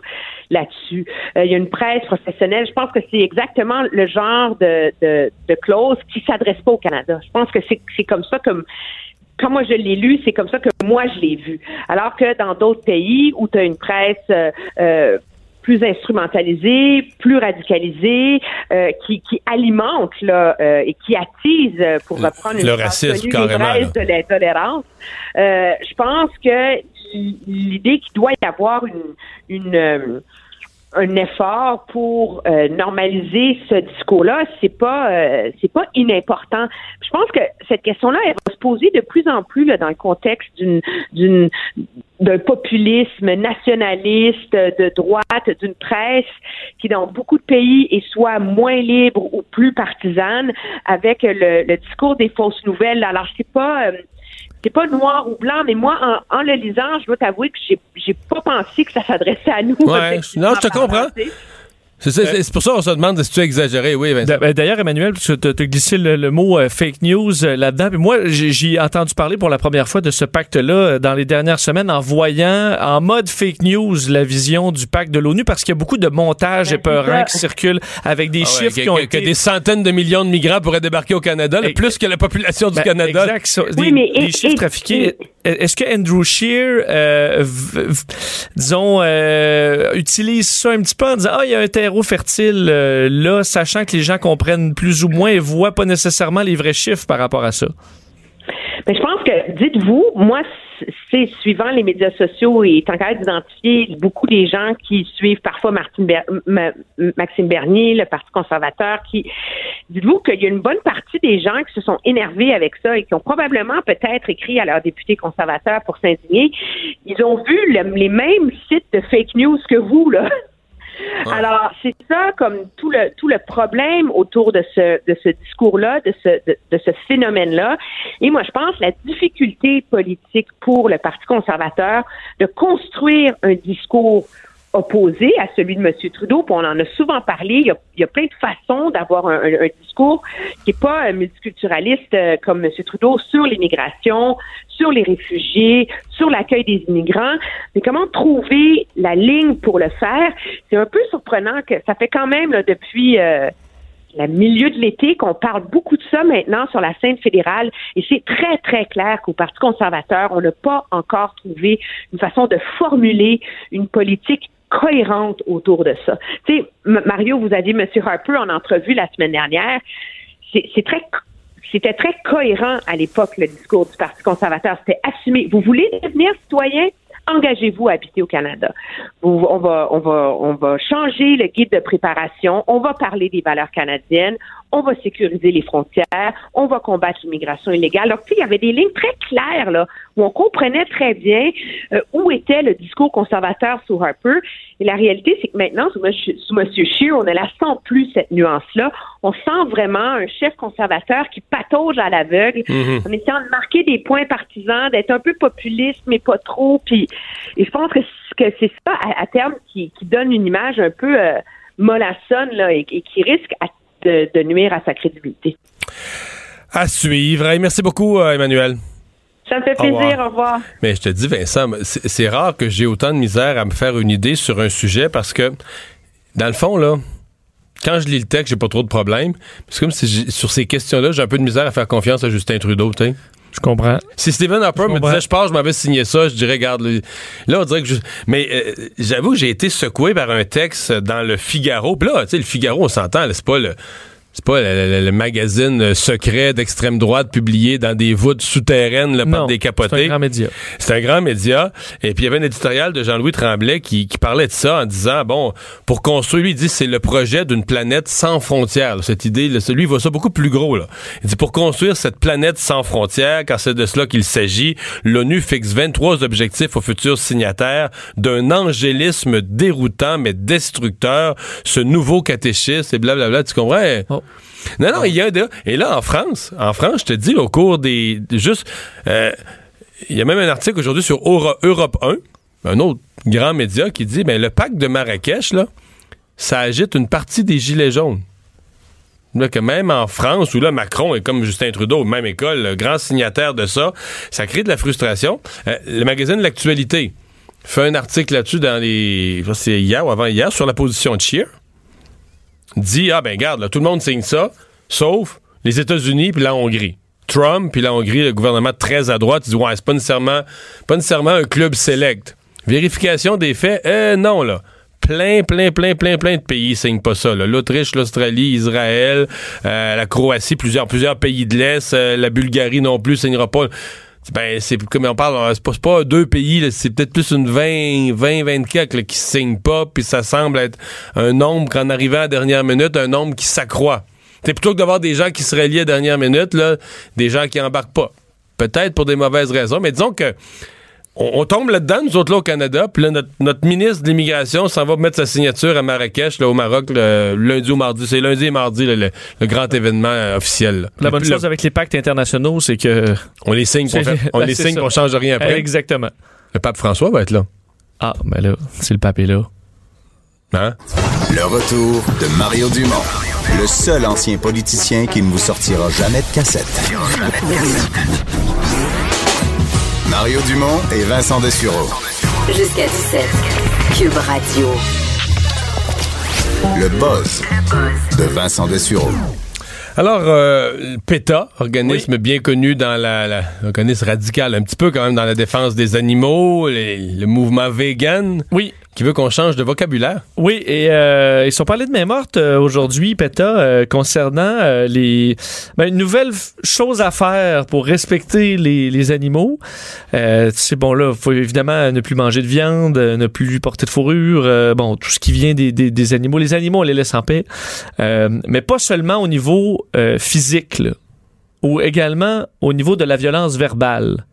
là-dessus. Euh, il y a une presse professionnelle. Je pense que c'est exactement le genre de, de, de clause qui s'adresse pas au Canada. Je pense que c'est, c'est comme ça comme quand moi je l'ai lu, c'est comme ça que moi je l'ai vu. Alors que dans d'autres pays où tu as une presse euh, euh plus instrumentalisé, plus radicalisé, euh, qui, qui alimente là, euh, et qui attise, euh, pour reprendre une le racisme carrément, de l'intolérance. je pense que l'idée qu'il doit y avoir une, une un effort pour euh, normaliser ce discours-là, c'est pas euh, c'est pas inimportant. Je pense que cette question-là, elle va se poser de plus en plus là, dans le contexte d'une d'une d'un populisme nationaliste de droite, d'une presse qui, dans beaucoup de pays, est soit moins libre ou plus partisane, avec le, le discours des fausses nouvelles. Alors, c'est pas euh, c'est pas noir ou blanc, mais moi, en, en le lisant, je dois t'avouer que j'ai, j'ai pas pensé que ça s'adressait à nous. Ouais, non, je te comprends. C'est pour ça qu'on se demande si tu as exagéré, oui, Vincent. Ben, D'ailleurs, Emmanuel, tu as glissé le, le mot euh, fake news euh, là-dedans. Puis moi, j'ai entendu parler pour la première fois de ce pacte-là euh, dans les dernières semaines en voyant en mode fake news la vision du pacte de l'ONU parce qu'il y a beaucoup de montages épeurants qui circulent avec des Ah ouais, chiffres que, qui ont que- été... que des centaines de millions de migrants pourraient débarquer au Canada, plus que la population du Ben, Canada. Exact. ça. Oui, des, mais des et- chiffres et- trafiqués. Est-ce que Andrew Shear, euh, disons, euh, utilise ça un petit peu en disant ah il y a un terreau fertile euh, là, sachant que les gens comprennent plus ou moins et voient pas nécessairement les vrais chiffres par rapport à ça? Je pense que, dites-vous, moi, c'est suivant les médias sociaux et tant qu'à d'identifier beaucoup des gens qui suivent parfois Martine Ber- Ma- Maxime Bernier, le Parti conservateur, qui dites-vous qu'il y a une bonne partie des gens qui se sont énervés avec ça et qui ont probablement peut-être écrit à leurs députés conservateurs pour s'indigner. Ils ont vu le- les mêmes sites de fake news que vous, là. Alors, c'est ça comme tout le tout le problème autour de ce de ce discours-là, de ce de, de ce phénomène-là. Et moi, je pense la difficulté politique pour le Parti conservateur de construire un discours opposé à celui de M. Trudeau. Puis on en a souvent parlé. Il y a, il y a plein de façons d'avoir un, un- un discours qui n'est pas euh, multiculturaliste euh, comme M. Trudeau sur l'immigration, sur les réfugiés, sur l'accueil des immigrants. Mais comment trouver la ligne pour le faire? C'est un peu surprenant que ça fait quand même depuis euh, le milieu de l'été qu'on parle beaucoup de ça maintenant sur la scène fédérale et c'est très très clair qu'au Parti conservateur, on n'a pas encore trouvé une façon de formuler une politique cohérente autour de ça. Tu sais, Mario, vous aviez M. Harper en entrevue la semaine dernière. C'est très c'était très cohérent à l'époque, le discours du Parti conservateur. C'était assumé. Vous voulez devenir citoyen? Engagez-vous à habiter au Canada. On va, on va, on va changer le guide de préparation. On va parler des valeurs canadiennes. On va sécuriser les frontières. On va combattre l'immigration illégale. Donc, tu sais, il y avait des lignes très claires là où on comprenait très bien euh, où était le discours conservateur sous Harper. Et la réalité, c'est que maintenant, sous M. Sous M. Scheer, on ne la sent plus cette nuance-là. On sent vraiment un chef conservateur qui patauge à l'aveugle Mhm. en essayant de marquer des points partisans, d'être un peu populiste, mais pas trop. Puis, et je pense que, c'est ça, à, à terme, qui, qui donne une image un peu euh, mollassonne là, et, et qui risque à- de, de nuire à sa crédibilité. À suivre. Hey, merci beaucoup, euh, Emmanuel. Ça me fait Au revoir. plaisir. Au revoir. Mais je te dis, Vincent, c'est rare que j'ai autant de misère à me faire une idée sur un sujet parce que, dans le fond, là, quand je lis le texte, j'ai pas trop de problèmes. C'est comme si sur ces questions-là, j'ai un peu de misère à faire confiance à Justin Trudeau, tu sais. Je comprends. Si Stephen Harper me disait, je pars, je m'avais signé ça, je dirais, regarde, là, on dirait que je... Mais euh, j'avoue que j'ai été secoué par un texte dans le Figaro. Puis là, tu sais, le Figaro, on s'entend, c'est pas le... C'est pas le, le- le magazine euh, secret d'extrême droite publié dans des voûtes souterraines là, par Non, des capotés. c'est un grand média. C'est un grand média. Et puis, il y avait un éditorial de Jean-Louis Tremblay qui, qui parlait de ça en disant, bon, pour construire, lui, il dit, c'est le projet d'une planète sans frontières. là. Cette idée, là, lui, il voit ça beaucoup plus gros. Là. Il dit, pour construire cette planète sans frontières, car c'est de cela qu'il s'agit, l'ONU fixe 23 objectifs aux futurs signataires d'un angélisme déroutant, mais destructeur, ce nouveau catéchisme et blablabla. Tu comprends? Non, non, il y a de... Et là, en France, en France, je te dis, au cours des... Juste... euh, il y a même un article aujourd'hui sur Euro- Europe 1, un autre grand média, qui dit ben, le pacte de Marrakech, là, ça agite une partie des Gilets jaunes. Là, que même en France, où là, Macron est comme Justin Trudeau, même école, le grand signataire de ça, ça crée de la frustration. Euh, le magazine L'Actualité fait un article là-dessus dans les. je sais pas si C'est hier ou avant-hier, sur la position de Scheer. Dit Ah, ben, garde, là, tout le monde signe ça, sauf les États-Unis puis la Hongrie. Trump puis la Hongrie, le gouvernement très à droite, disent Ouais, c'est pas nécessairement, pas nécessairement un club select. Vérification des faits, euh, non, là. Plein, plein, plein, plein, plein de pays signent pas ça. L'Autriche, l'Australie, Israël, euh, la Croatie, plusieurs, plusieurs pays de l'Est, euh, la Bulgarie non plus signera pas. Ben c'est comme on parle, c'est pas, pas deux pays, c'est peut-être plus une 20, 20, 24 là, qui signent pas, puis ça semble être un nombre qu'en arrivant à la dernière minute, un nombre qui s'accroît. C'est plutôt que d'avoir des gens qui se relient à la dernière minute, là, des gens qui embarquent pas. Peut-être pour des mauvaises raisons, mais disons que on, on tombe là-dedans, nous autres là au Canada, puis là, notre, notre ministre de l'immigration s'en va mettre sa signature à Marrakech, là, au Maroc, le lundi ou mardi. C'est lundi et mardi, là, le, le grand événement euh, officiel. là. La bonne Puis chose là, avec les pactes internationaux, c'est que. on les signe, qu'on fait- on Ben, les signe, qu'on change rien après. Exactement. Le pape François va être là. Ah, ben là, si le pape est là. Hein? Le retour de Mario Dumont, le seul ancien politicien qui ne vous sortira jamais de cassette. Mario Dumont et Vincent Dessureau. Jusqu'à 17. Cube Radio. Le buzz de Vincent Dessureau. Alors, euh, PETA, organisme bien connu dans la, la- organisme radical, un petit peu quand même dans la défense des animaux, les- le mouvement vegan. Oui. Qui veut qu'on change de vocabulaire? Oui, et euh, ils sont parlé de main morte euh, aujourd'hui, PETA, euh, concernant euh, les ben, une nouvelle chose à faire pour respecter les, les animaux. Euh, c'est bon là, faut évidemment ne plus manger de viande, euh, ne plus porter de fourrure, euh, bon tout ce qui vient des, des, des animaux. Les animaux, on les laisse en paix, Euh, mais pas seulement au niveau euh, physique, ou également au niveau de la violence verbale.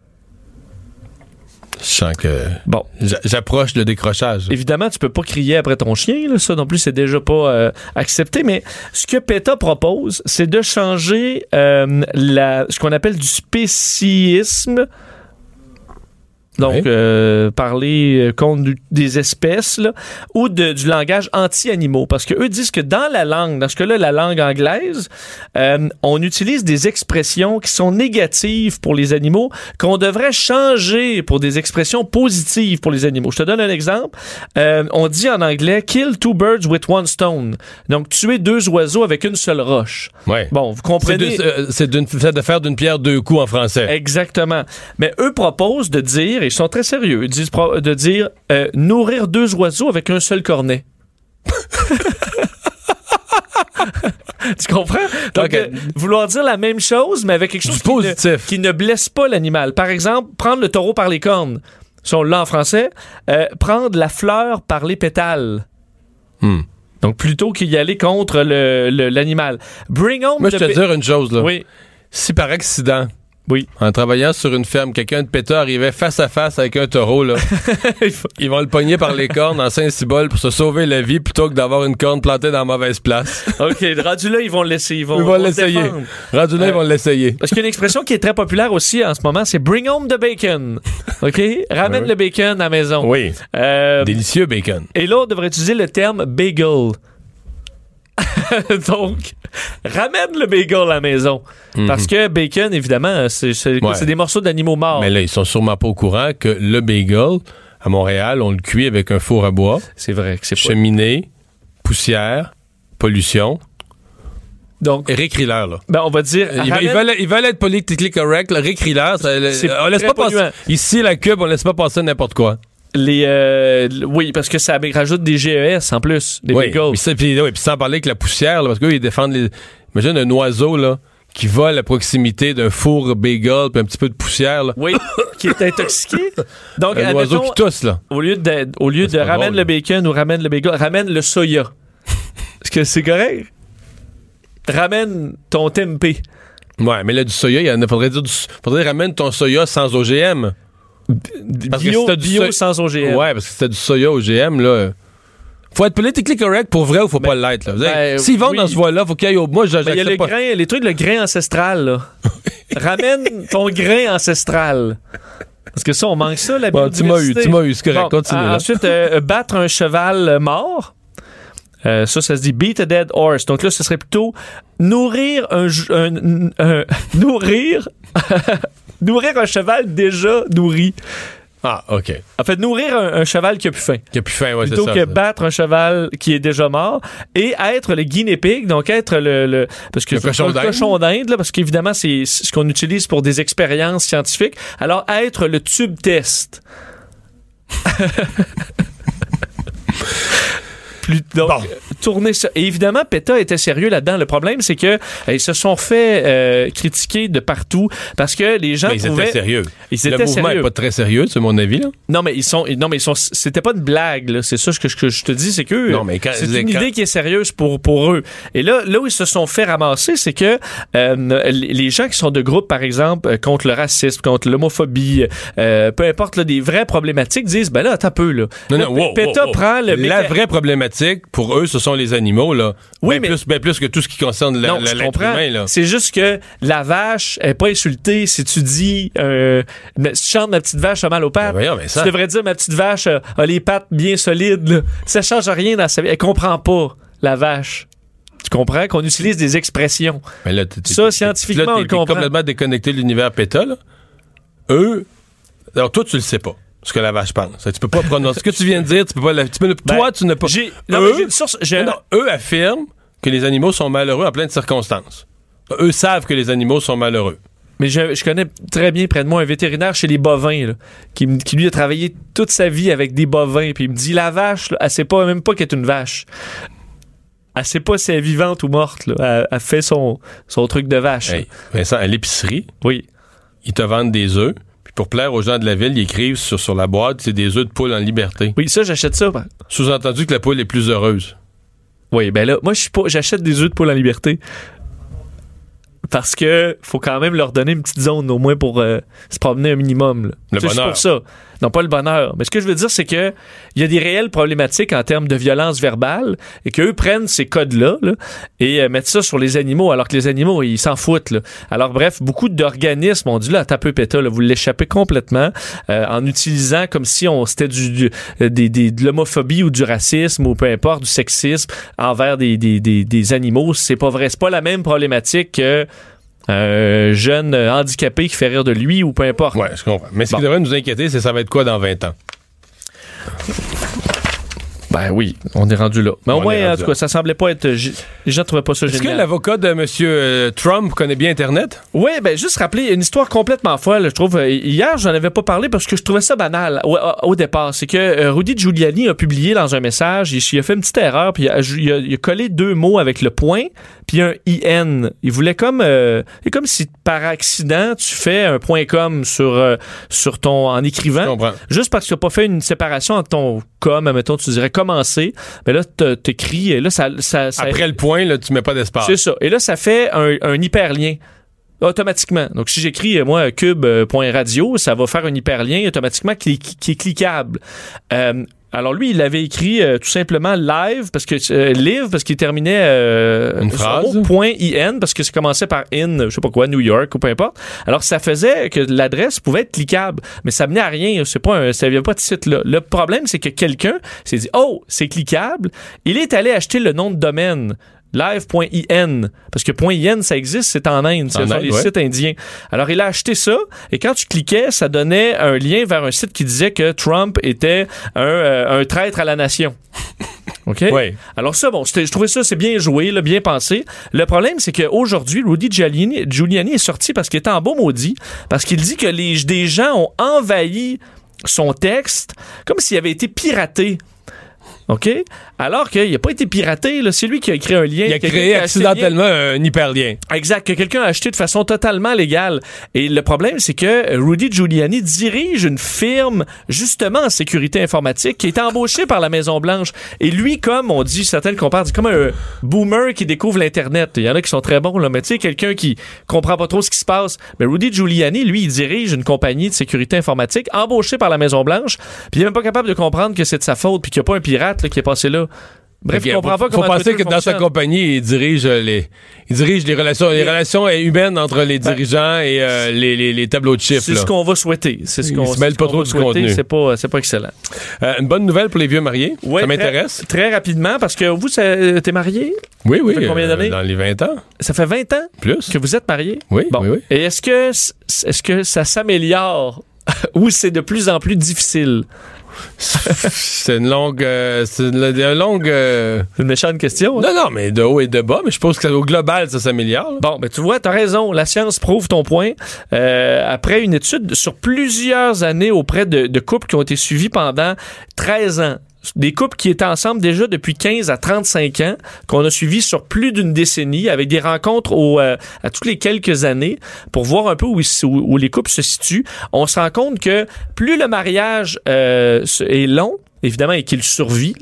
Je sens que bon, j'approche le décrochage. Évidemment, tu peux pas crier après ton chien, là, ça non plus c'est déjà pas euh, accepté. Mais ce que PETA propose, c'est de changer euh, la, ce qu'on appelle du spécisme. Donc, euh, parler euh, contre des espèces là, ou de- du langage anti-animaux. Parce que eux disent que dans la langue, dans ce cas-là, la langue anglaise, euh, on utilise des expressions qui sont négatives pour les animaux, qu'on devrait changer pour des expressions positives pour les animaux. Je te donne un exemple. Euh, on dit en anglais « kill two birds with one stone ». Donc, tuer deux oiseaux avec une seule roche. Ouais. Bon, vous comprenez... de, euh, c'est d'une- c'est de faire d'une pierre deux coups en français. Exactement. Mais eux proposent de dire, et ils sont très sérieux, ils disent de dire euh, nourrir deux oiseaux avec un seul cornet. tu comprends? Donc, euh, vouloir dire la même chose, mais avec quelque chose qui ne, qui ne blesse pas l'animal. Par exemple, prendre le taureau par les cornes. Si on l'a en français, euh, prendre la fleur par les pétales. Hmm. Donc, plutôt qu'y aller contre le- le- l'animal. Bring home Moi, je te dire une chose, là. Oui. Si par accident, oui. en travaillant sur une ferme, quelqu'un de PETA arrivait face à face avec un taureau, là, ils vont le pogner par les cornes en Saint-Cybole pour se sauver la vie plutôt que d'avoir une corne plantée dans la mauvaise place. OK, rendu là, ils vont le laisser. Ils vont, Ils vont l'essayer. Rendu là, ils vont l'essayer. Parce qu'il y a une expression qui est très populaire aussi en ce moment, c'est bring home the bacon. OK? Ramène le bacon à la maison. Oui. Euh, Délicieux bacon. et là, on devrait utiliser le terme bagel. Donc, ramène le bagel à la maison. Mhm. Parce que bacon, évidemment, c'est? Ouais. Des morceaux d'animaux morts. Mais là, ils sont sûrement pas au courant que le bagel, à Montréal, on le cuit avec un four à bois. C'est vrai que c'est pas- Cheminée, poussière, pollution. Donc, récris-leur, là. Ben, on va dire. Ils, ramène- ils veulent, ils veulent être politiquement correct, là. Récris-leur. ça- C'est on laisse pas passer. polluant. Ici, la cube, on laisse pas passer n'importe quoi. Les, euh, oui, parce que ça rajoute des GES en plus, des oui, bagels. Puis, ça, puis, oui, puis sans parler que la poussière, là, parce qu'eux, ils défendent les. Imagine un oiseau, là, qui vole à proximité d'un four bagel, puis un petit peu de poussière, là. Oui, qui est intoxiqué. Donc, un oiseau qui tousse, là. Au lieu de, au lieu de ramène drôle, le bacon ou ramène le bagel, ramène le soya. Est-ce que c'est correct? Ramène ton tempeh. Ouais, mais là, du soya, il faudrait dire, du, faudrait ramène ton soya sans OGM. Parce que bio- t'as du bio soya- sans OGM. Ouais, parce que t'as du soya OGM, là. Faut être politiquement correct pour vrai ou faut pas l'être, ben, S'ils vont oui. dans ce voie-là, faut qu'il y ait au. Moi, Ben, Il y a le pas. grain, les trucs, le grain ancestral, là. ramène ton grain ancestral. Parce que ça, on manque ça, la Bon, tu m'as eu, tu m'as eu, c'est correct, continue, euh, là. Ensuite, euh, battre un cheval euh, mort. Euh, ça, ça se dit beat a dead horse. Donc là, ce serait plutôt nourrir un- un- nourrir nourrir un cheval déjà nourri. Ah, OK. En fait, nourrir un, un cheval qui a plus faim. Qui a plus faim, ouais, Plutôt ça. que ça. battre un cheval qui est déjà mort et être le guinea pig, donc être le, le parce que Le cochon d'Inde. parce qu'évidemment c'est ce qu'on utilise pour des expériences scientifiques. Alors être le tube test. Plus, donc, tourner ça. Et évidemment, PETA était sérieux là-dedans. Le problème, c'est que euh, ils se sont fait euh, critiquer de partout parce que les gens Mais ils trouvaient... étaient sérieux. Ils le étaient mouvement sérieux. n'est pas très sérieux, c'est mon avis. Là. Non, mais ils sont. Non, mais ils sont. C'était pas une blague. là. C'est ça que, que je te dis, c'est que quand- c'est une idée qui est sérieuse pour pour eux. Et là, là où ils se sont fait ramasser, c'est que euh, les gens qui sont de groupe, par exemple, euh, contre le racisme, contre l'homophobie, euh, peu importe là, des vraies problématiques, disent ben là, un peu là. Non, non, wow, PETA wow, wow. prend le La méca- vraie problématique, pour eux, ce sont les animaux. Là. Oui, Ben mais- Plus, ben plus que tout ce qui concerne la- Non, la- je l'être comprends. humain. Là. C'est juste que la vache est pas insultée si tu dis euh, si tu chantes ma petite vache a mal aux pattes. voyons, mais ça- Tu devrais dire ma petite vache a les pattes bien solides. là. Ça change rien dans sa vie. Elle comprend pas la vache. Tu comprends qu'on utilise des expressions. Mais là, t'es- Ça, t'es- scientifiquement, là, on t'es- le comprend. complètement déconnecté de l'univers PETA. Là. Eux, alors toi, tu le sais pas. Ce que la vache pense. Tu peux pas prononcer. Ce que tu viens de dire, tu peux pas. la- tu peux- toi, tu n'as pas. Ben, eux, j'ai une source- non, eux affirment que les animaux sont malheureux en plein de circonstances. Eux savent que les animaux sont malheureux. Mais je, je connais très bien près de moi un vétérinaire chez les bovins là, qui, lui a travaillé toute sa vie avec des bovins. Puis il me dit la vache, là, elle sait pas même pas qu'elle est une vache. Elle sait pas si elle est vivante ou morte. là. Elle, elle fait son, son truc de vache. Hey, Vincent, à l'épicerie, oui. ils te vendent des œufs. Puis pour plaire aux gens de la ville, ils écrivent sur, sur la boîte c'est des œufs de poule en liberté. Oui, ça, j'achète ça. ben. Sous-entendu que la poule est plus heureuse. Oui, ben là, moi, j'achète des œufs de poule en liberté. Parce que faut quand même leur donner une petite zone, au moins pour euh, se promener un minimum. là. Le bonheur. pour ça. Non, pas le bonheur. Mais ce que je veux dire, c'est que il y a des réelles problématiques en termes de violence verbale et qu'eux prennent ces codes-là là, et euh, mettent ça sur les animaux, alors que les animaux, ils s'en foutent. là. Alors bref, beaucoup d'organismes ont dit là, t'as peu péta, là, vous l'échappez complètement euh, en utilisant comme si on c'était du, euh, de l'homophobie ou du racisme ou peu importe du sexisme envers des, des, des, des animaux. C'est pas vrai. C'est pas la même problématique que un jeune euh, handicapé qui fait rire de lui ou peu importe. Ouais, je comprends. Mais ce Bon. qui devrait nous inquiéter, c'est ça va être quoi dans 20 ans? Ben oui, on est rendu là. Mais au On moins, est en tout cas, ça semblait pas être. Les gens trouvaient pas ça Est-ce que génial. l'avocat de M. Trump connaît bien Internet? Oui, ben juste rappeler une histoire complètement folle, je trouve. Hier, j'en avais pas parlé parce que je trouvais ça banal au, au départ. C'est que euh, Rudy Giuliani a publié dans un message, il, il a fait une petite erreur, puis il a, il a- il a collé deux mots avec le point, puis un IN. Il voulait comme, euh, c'est comme si par accident tu fais un point com sur euh, sur ton en écrivant, comprends. juste parce que tu n'as pas fait une séparation entre ton com, mettons, tu dirais commencer, mais là t'écris, et là ça, ça, ça Après le point, là, tu mets pas d'espace. c'est ça. Et là, ça fait un, un hyperlien automatiquement. Donc, si j'écris, euh, moi, cube.radio, ça va faire un hyperlien automatiquement qui, qui- qui est cliquable. Euh, alors lui, il avait écrit euh, tout simplement live parce que euh, live parce qu'il terminait euh, Une phrase. point in parce que ça commençait par in, je sais pas quoi, New York ou peu importe. Alors ça faisait que l'adresse pouvait être cliquable, mais ça menait à rien. C'est pas un, ça avait pas de site là. Le problème, c'est que quelqu'un s'est dit oh c'est cliquable. Il est allé acheter le nom de domaine live.in parce que .in ça existe c'est en Inde ce En sont Inde, les ouais. sites indiens alors il a acheté ça et quand tu cliquais ça donnait un lien vers un site qui disait que Trump était un, euh, un traître à la nation OK? Ouais. Alors ça, bon, je trouvais ça, c'est bien joué, là, bien pensé. Le problème, c'est qu'aujourd'hui, Rudy Giuliani, Giuliani est sorti parce qu'il était en beau maudit, parce qu'il dit que les, des gens ont envahi son texte comme s'il avait été piraté. OK? Alors qu'il n'a pas été piraté, c'est lui qui a créé un lien. Il a créé accidentellement un hyperlien. Exact, que quelqu'un a acheté de façon totalement légale. Et le problème, c'est que Rudy Giuliani dirige une firme, justement, en sécurité informatique, qui est embauchée par la Maison-Blanche. Et lui, comme on dit, certains comparent, c'est comme un boomer qui découvre l'Internet. Il y en a qui sont très bons, là, mais tu sais, quelqu'un qui comprend pas trop ce qui se passe. Mais Rudy Giuliani, lui, il dirige une compagnie de sécurité informatique embauchée par la Maison-Blanche, puis il est même pas capable de comprendre que c'est de sa faute, puis qu'il n'y a pas un pirate là, qui est passé là. Bref, Fait il que comprend pas faut, comment faut penser que dans sa compagnie, il dirige euh, les, il dirige les relations, les relations humaines entre les dirigeants et euh, les, les, les tableaux de chiffres. Ben, C'est ce qu'on va souhaiter. C'est ce qu'on se mêle pas trop du contenu. C'est pas, c'est pas excellent. Euh, une bonne nouvelle pour les vieux mariés. Ouais, ça m'intéresse. Très, rapidement, parce que vous, t'es marié? Oui, oui. Ça fait combien euh, d'années? dans les 20 ans. Ça fait 20 ans Plus. que vous êtes marié? Oui, Bon. oui, oui. Et est-ce que, est-ce que ça s'améliore ou c'est de plus en plus difficile? C'est une longue, euh, c'est une, une longue. euh, une méchante question. hein? Non, non, mais de haut et de bas. Mais je pense que au global, ça s'améliore. Bon, ben tu vois, t'as raison. La science prouve ton point. Euh, après une étude sur plusieurs années auprès de, de couples qui ont été suivis pendant 13 ans. Des couples qui étaient ensemble déjà depuis 15 à 35 ans, qu'on a suivis sur plus d'une décennie, avec des rencontres au, euh, à toutes les quelques années, pour voir un peu où, les couples se situent. On se rend compte que plus le mariage euh, est long, évidemment, et qu'il survit,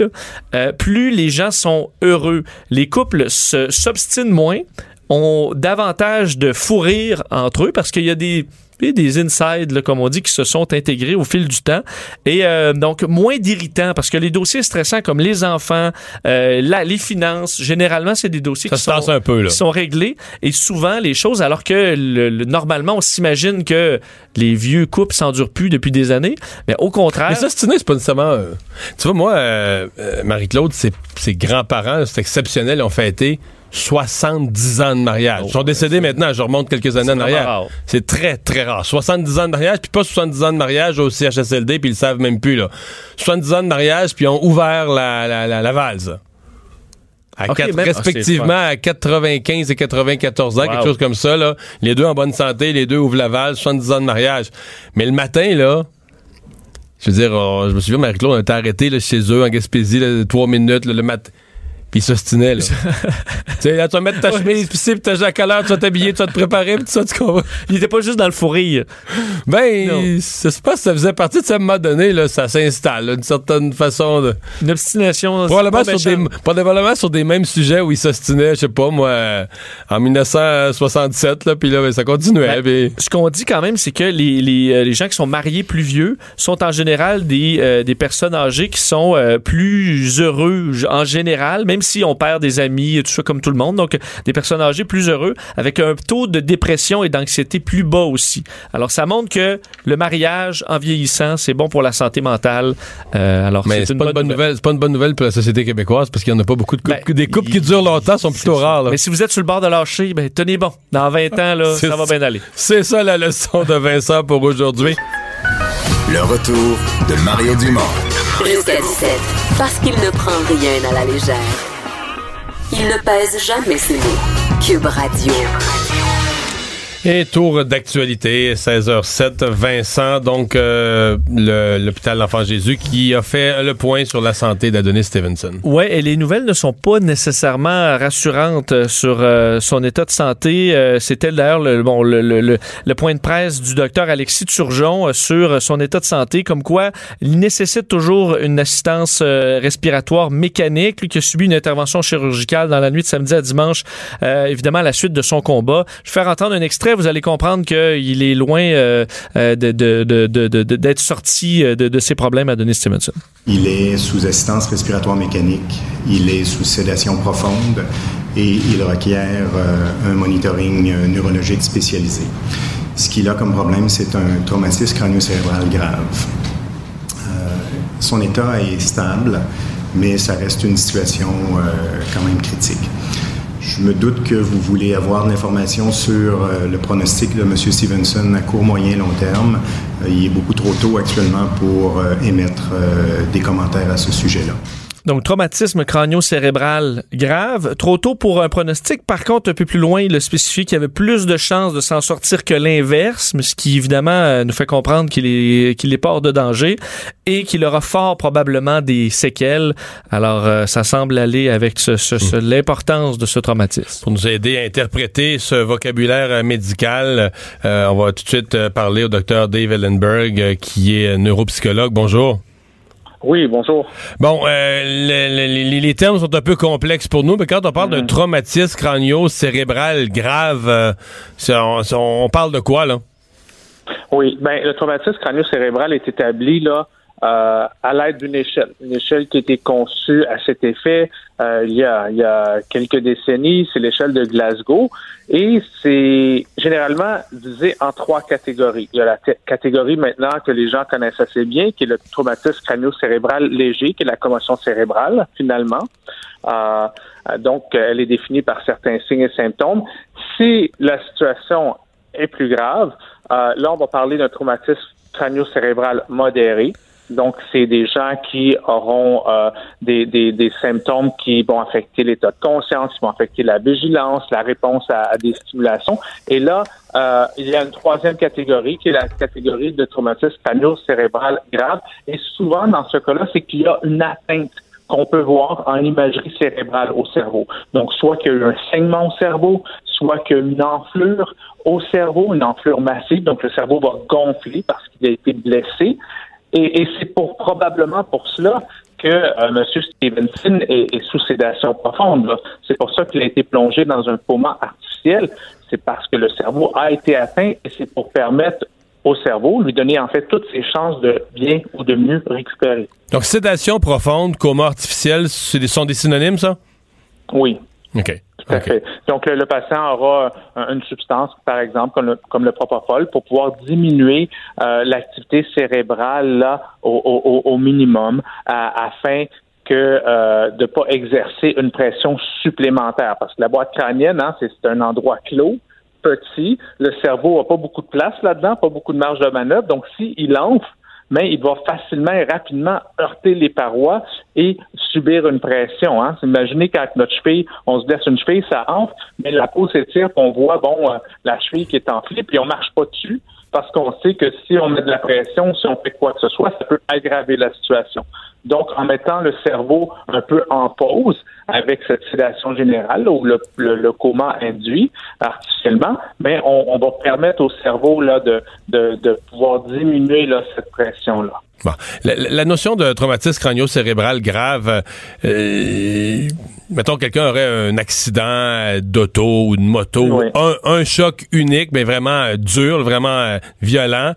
euh, plus les gens sont heureux. Les couples s'obstinent moins, ont davantage de fou rire entre eux parce qu'il y a des des insides, là, comme on dit, qui se sont intégrés au fil du temps. Et euh, donc, moins d'irritants, parce que les dossiers stressants comme les enfants, euh, la, les finances, généralement, c'est des dossiers qui sont, un peu, qui, sont, réglés. Et souvent, les choses, alors que le, normalement, on s'imagine que les vieux couples s'endurent plus depuis des années, mais au contraire... Mais ça, c'est pas nécessairement... Euh, tu vois, moi, Marie-Claude, ses, ses grands-parents, c'est exceptionnel, ils ont fêté 70 ans de mariage. Ils sont décédés maintenant, je remonte quelques années en arrière. C'est très, très rare. 70 ans de mariage, puis pas 70 ans de mariage au CHSLD, puis ils le savent même plus. Là. 70 ans de mariage, puis ils ont ouvert la, la, la, la valse. À quatre, respectivement à 95 et 94 ans, quelque chose comme ça. Là. Les deux en bonne santé, les deux ouvrent la valse, 70 ans de mariage. Mais le matin, là, je veux dire, oh, je me souviens, Marie-Claude, on était arrêté là, chez eux en Gaspésie, là, trois minutes, le matin puis il s'ostinait, là. tu sais, là, tu vas mettre ta chemise, puis si, t'as à quelle heure tu vas t'habiller, tu vas te préparer, puis tout ça, tu comprends? Il était pas juste dans le fou rire. Ben, ça se passe, ça faisait partie de ça, à un moment donné, là, ça s'installe, une certaine façon de. Une obstination. Probablement sur, des, probablement sur des mêmes sujets où il s'ostinait, je sais pas, moi, en 1967, là, puis là, ben, ça continuait. Ben, Ce qu'on dit quand même, c'est que les, les, euh, les, gens qui sont mariés plus vieux sont en général des, euh, des personnes âgées qui sont euh, plus heureux en général, même si on perd des amis et tout ça comme tout le monde. Donc, des personnes âgées plus heureux avec un taux de dépression et d'anxiété plus bas aussi. Alors, ça montre que le mariage en vieillissant, c'est bon pour la santé mentale. Euh, alors, mais c'est pas une bonne nouvelle. C'est pas une bonne nouvelle pour la société québécoise parce qu'il y en a pas beaucoup de couples. Ben, des couples qui durent longtemps sont plutôt rares. Mais si vous êtes sur le bord de lâcher, ben, tenez bon. Dans 20 ans, là, ça va bien aller. C'est ça la leçon de Vincent pour aujourd'hui. Le retour de Mario Dumont. Jusqu'à 17, parce qu'il ne prend rien à la légère. Il ne pèse jamais ses mots. Cube Radio. Et tour d'actualité, 16h07, Vincent, donc euh, l'hôpital l'Enfant Jésus qui a fait le point sur la santé d'Adonis Stevenson. Oui, et les nouvelles ne sont pas nécessairement rassurantes sur euh, son état de santé. Euh, c'était d'ailleurs le, bon, le, le, le, point de presse du docteur Alexis Turgeon sur son état de santé, comme quoi il nécessite toujours une assistance respiratoire mécanique, lui qui a subi une intervention chirurgicale dans la nuit de samedi à dimanche, évidemment à la suite de son combat. Je vais faire entendre un extrait vous allez comprendre qu'il est loin euh, euh, d'être sorti euh, de, ses problèmes à Denis Stevenson. Il est sous assistance respiratoire mécanique, il est sous sédation profonde et il requiert un monitoring neurologique spécialisé. Ce qu'il a comme problème, c'est un traumatisme crânio-cérébral grave. son état est stable, mais ça reste une situation quand même critique. Je me doute que vous voulez avoir l'information sur euh, le pronostic de M. Stevenson à court, moyen, long terme. Euh, il est beaucoup trop tôt actuellement pour euh, émettre des commentaires à ce sujet-là. Donc, traumatisme crânio-cérébral grave. Trop tôt pour un pronostic. Par contre, un peu plus loin, il a spécifié qu'il y avait plus de chances de s'en sortir que l'inverse, ce qui, évidemment, euh, nous fait comprendre qu'il est, qu'il est pas hors de danger et qu'il aura fort probablement des séquelles. Alors, euh, ça semble aller avec ce, ce, hmm. l'importance de ce traumatisme. Pour nous aider à interpréter ce vocabulaire euh, médical, on va tout de suite parler au docteur Dave Ellenberg, qui est neuropsychologue. Bonjour. Oui, bonjour. Bon, euh, les, termes sont un peu complexes pour nous, mais quand on parle d'un mm. traumatisme crânio-cérébral grave, euh, on, parle de quoi, là? Oui, ben le traumatisme crânio-cérébral est établi là euh, à l'aide d'une échelle, une échelle qui a été conçue à cet effet euh, il, y a, il y a quelques décennies, c'est l'échelle de Glasgow, et c'est généralement divisé en trois catégories. Il y a la catégorie maintenant que les gens connaissent assez bien, qui est le traumatisme crânio-cérébral léger, qui est la commotion cérébrale, finalement. Euh, donc, elle est définie par certains signes et symptômes. Si la situation est plus grave, là, on va parler d'un traumatisme crânio-cérébral modéré, Donc, c'est des gens qui auront euh, des, des, des, symptômes qui vont affecter l'état de conscience, qui vont affecter la vigilance, la réponse à, des stimulations. Et là, euh, il y a une troisième catégorie qui est la catégorie de traumatisme crânio-cérébral grave. Et souvent, dans ce cas-là, c'est qu'il y a une atteinte qu'on peut voir en imagerie cérébrale au cerveau. Donc, soit qu'il y a eu un saignement au cerveau, soit qu'il y a une enflure au cerveau, une enflure massive, donc le cerveau va gonfler parce qu'il a été blessé. Et, c'est pour probablement pour cela que euh, M. Stevenson est, sous sédation profonde. C'est pour ça qu'il a été plongé dans un coma artificiel. C'est parce que le cerveau a été atteint et c'est pour permettre au cerveau, lui donner en fait toutes ses chances de bien ou de mieux récupérer. Donc sédation profonde, coma artificiel, ce sont des synonymes, ça? Oui. OK. Tout à fait. Donc, le, patient aura une substance, par exemple, comme le, comme le propofol, pour pouvoir diminuer euh, l'activité cérébrale là, au, minimum afin que euh, de ne pas exercer une pression supplémentaire. Parce que la boîte crânienne, hein, c'est un endroit clos, petit. Le cerveau n'a pas beaucoup de place là-dedans, pas beaucoup de marge de manœuvre. Donc, s'il enfle, mais il va facilement et rapidement heurter les parois et subir une pression. Hein. Imaginez quand notre cheville, on se laisse une cheville, ça enfle, mais la peau s'étire, on voit bon euh, la cheville qui est enflée, puis on marche pas dessus parce qu'on sait que si on met de la pression, si on fait quoi que ce soit, ça peut aggraver la situation. Donc, en mettant le cerveau un peu en pause avec cette sédation générale ou le, le, coma induit artificiellement, mais on, va permettre au cerveau là, de, de, de pouvoir diminuer là, cette pression-là. Bon. La, notion de traumatisme crânio-cérébral grave, euh, mettons quelqu'un aurait un accident d'auto ou de moto, un, un, choc unique, mais vraiment dur, vraiment violent.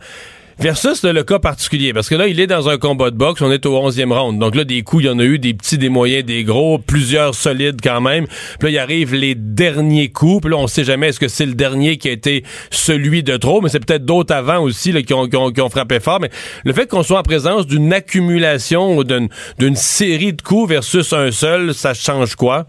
Versus le cas particulier, parce que là, il est dans un combat de boxe, on est au 11e round. Donc là, des coups, il y en a eu des petits, des moyens, des gros, plusieurs solides quand même. Puis là, il arrive les derniers coups. Puis là, on sait jamais est-ce que c'est le dernier qui a été celui de trop, mais c'est peut-être d'autres avant aussi là, qui, ont, qui, ont, frappé fort. Mais le fait qu'on soit en présence d'une accumulation ou d'une série de coups versus un seul, ça change quoi?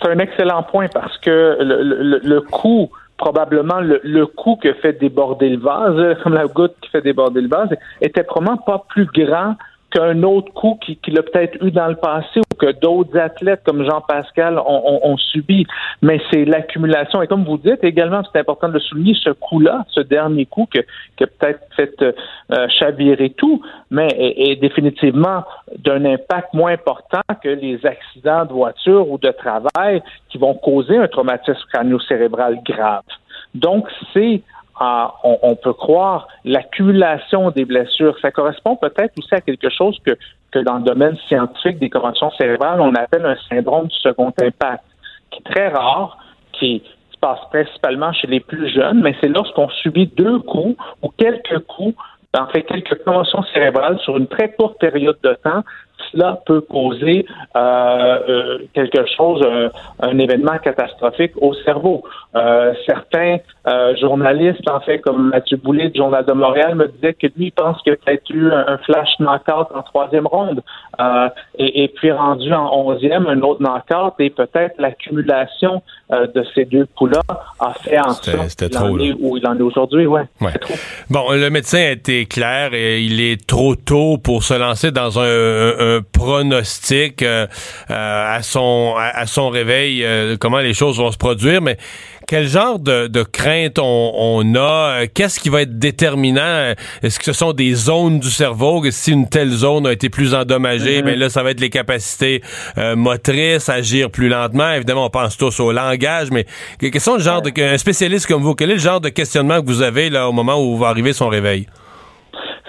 C'est un excellent point parce que le, le, le coup probablement le, le coup que fait déborder le vase, comme la goutte qui fait déborder le vase, était probablement pas plus grand qu'un autre coup qui, qui l'a peut-être eu dans le passé ou que d'autres athlètes comme Jean-Pascal ont, subi. Mais c'est l'accumulation. Et comme vous dites également, c'est important de le souligner, ce coup-là, ce dernier coup que, qui a peut-être fait euh, chavirer tout, mais est, définitivement d'un impact moins important que les accidents de voiture ou de travail qui vont causer un traumatisme crânio-cérébral grave. Donc, c'est on, peut croire l'accumulation des blessures. Ça correspond peut-être aussi à quelque chose que, dans le domaine scientifique des corrections cérébrales, on appelle un syndrome du second impact, qui est très rare, qui se passe principalement chez les plus jeunes, mais c'est lorsqu'on subit deux coups ou quelques coups en fait quelques commotions cérébrales sur une très courte période de temps, cela peut causer euh, euh, quelque chose, un, événement catastrophique au cerveau. Euh, certains journalistes, en fait, comme Mathieu Boulet du Journal de Montréal, me disaient que lui pense qu'il a peut-être eu un, flash knockout en troisième ronde, et, puis rendu en onzième, un autre knockout, et peut-être l'accumulation de ces deux coups-là a fait en sorte qu'il en est où il en est aujourd'hui. Ouais, Bon, le médecin a été clair, et il est trop tôt pour se lancer dans un pronostic euh, euh, à son à, son réveil euh, comment les choses vont se produire, mais quel genre de, de crainte on, a? Qu'est-ce qui va être déterminant? Est-ce que ce sont des zones du cerveau? Si une telle zone a été plus endommagée, mais mm-hmm. ben là ça va être les capacités motrices, agir plus lentement. Évidemment, on pense tous au langage, mais quels sont le genre de un spécialiste comme vous Quel est le genre de questionnement que vous avez là au moment où va arriver son réveil?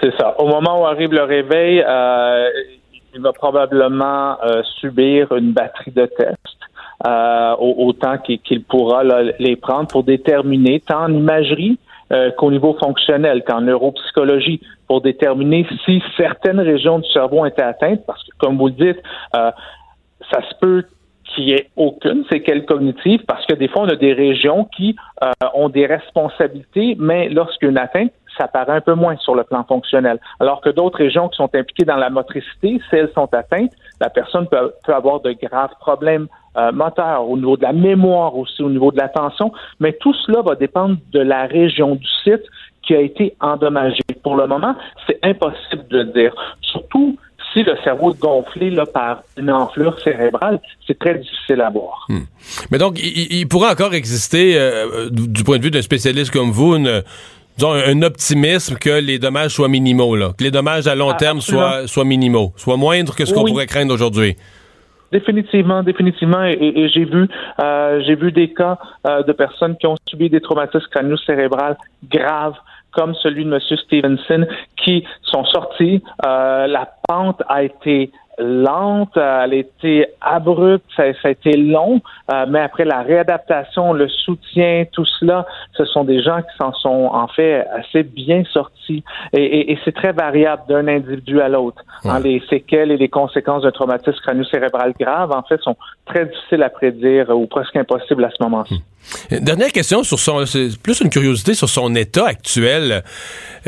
C'est ça. Au moment où arrive le réveil, euh, il va probablement euh, subir une batterie de tests. Euh, autant qu'il pourra les prendre pour déterminer tant en imagerie euh, qu'au niveau fonctionnel, qu'en neuropsychologie, pour déterminer si certaines régions du cerveau ont été atteintes, parce que comme vous le dites, ça se peut qu'il n'y ait aucune séquelle cognitive, parce que des fois, on a des régions qui ont des responsabilités, mais lorsqu'une atteinte, ça paraît un peu moins sur le plan fonctionnel. Alors que d'autres régions qui sont impliquées dans la motricité, si elles sont atteintes, la personne peut, avoir de graves problèmes euh, moteurs au niveau de la mémoire aussi, au niveau de l'attention. Mais tout cela va dépendre de la région du site qui a été endommagé. Pour le moment, c'est impossible de le dire. Surtout si le cerveau est gonflé là, par une enflure cérébrale, c'est très difficile à voir. Hmm. Mais donc, il, pourrait encore exister, euh, du point de vue d'un spécialiste comme vous, une, disons, un optimisme que les dommages soient minimaux, là, que les dommages à long ah, terme soient, soient minimaux, soient moindres que ce qu'on pourrait craindre aujourd'hui. Définitivement, définitivement, et, j'ai vu, euh, j'ai vu des cas euh, de personnes qui ont subi des traumatismes crânio-cérébrales graves, comme celui de M. Stevenson, qui sont sortis. Euh, la pente a été lente, elle a été abrupte, ça, a été long, euh, mais après la réadaptation, le soutien, tout cela, ce sont des gens qui s'en sont en fait assez bien sortis et, c'est très variable d'un individu à l'autre. Hein, les séquelles et les conséquences d'un traumatisme crânio-cérébral grave, en fait, sont très difficiles à prédire ou presque impossibles à ce moment-ci. Hmm. Dernière question sur son, c'est plus une curiosité sur son état actuel.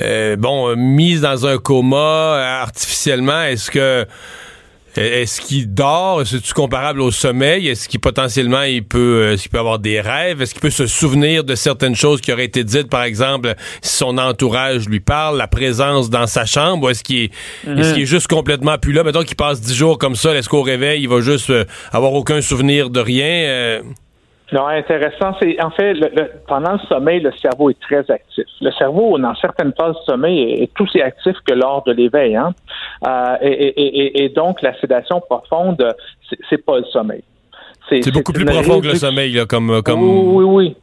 Euh, bon, mise dans un coma artificiellement, est-ce que est-ce qu'il dort? Est-ce comparable au sommeil? Est-ce qu'il potentiellement il peut, euh, qu'il peut avoir des rêves? Est-ce qu'il peut se souvenir de certaines choses qui auraient été dites, par exemple, si son entourage lui parle, la présence dans sa chambre? Ou est-ce qu'il est, est, est, juste complètement plus là? Mettons qu'il passe dix jours comme ça, est-ce qu'au réveil, il va juste euh, avoir aucun souvenir de rien? Euh, non, intéressant. C'est en fait le, pendant le sommeil, le cerveau est très actif. Le cerveau, dans certaines phases de sommeil, est, tout aussi actif que lors de l'éveil. Hein? Euh, et, et, et, donc, la sédation profonde, c'est pas le sommeil. C'est beaucoup plus profond que le sommeil, là, comme, comme. Oui, oui, oui.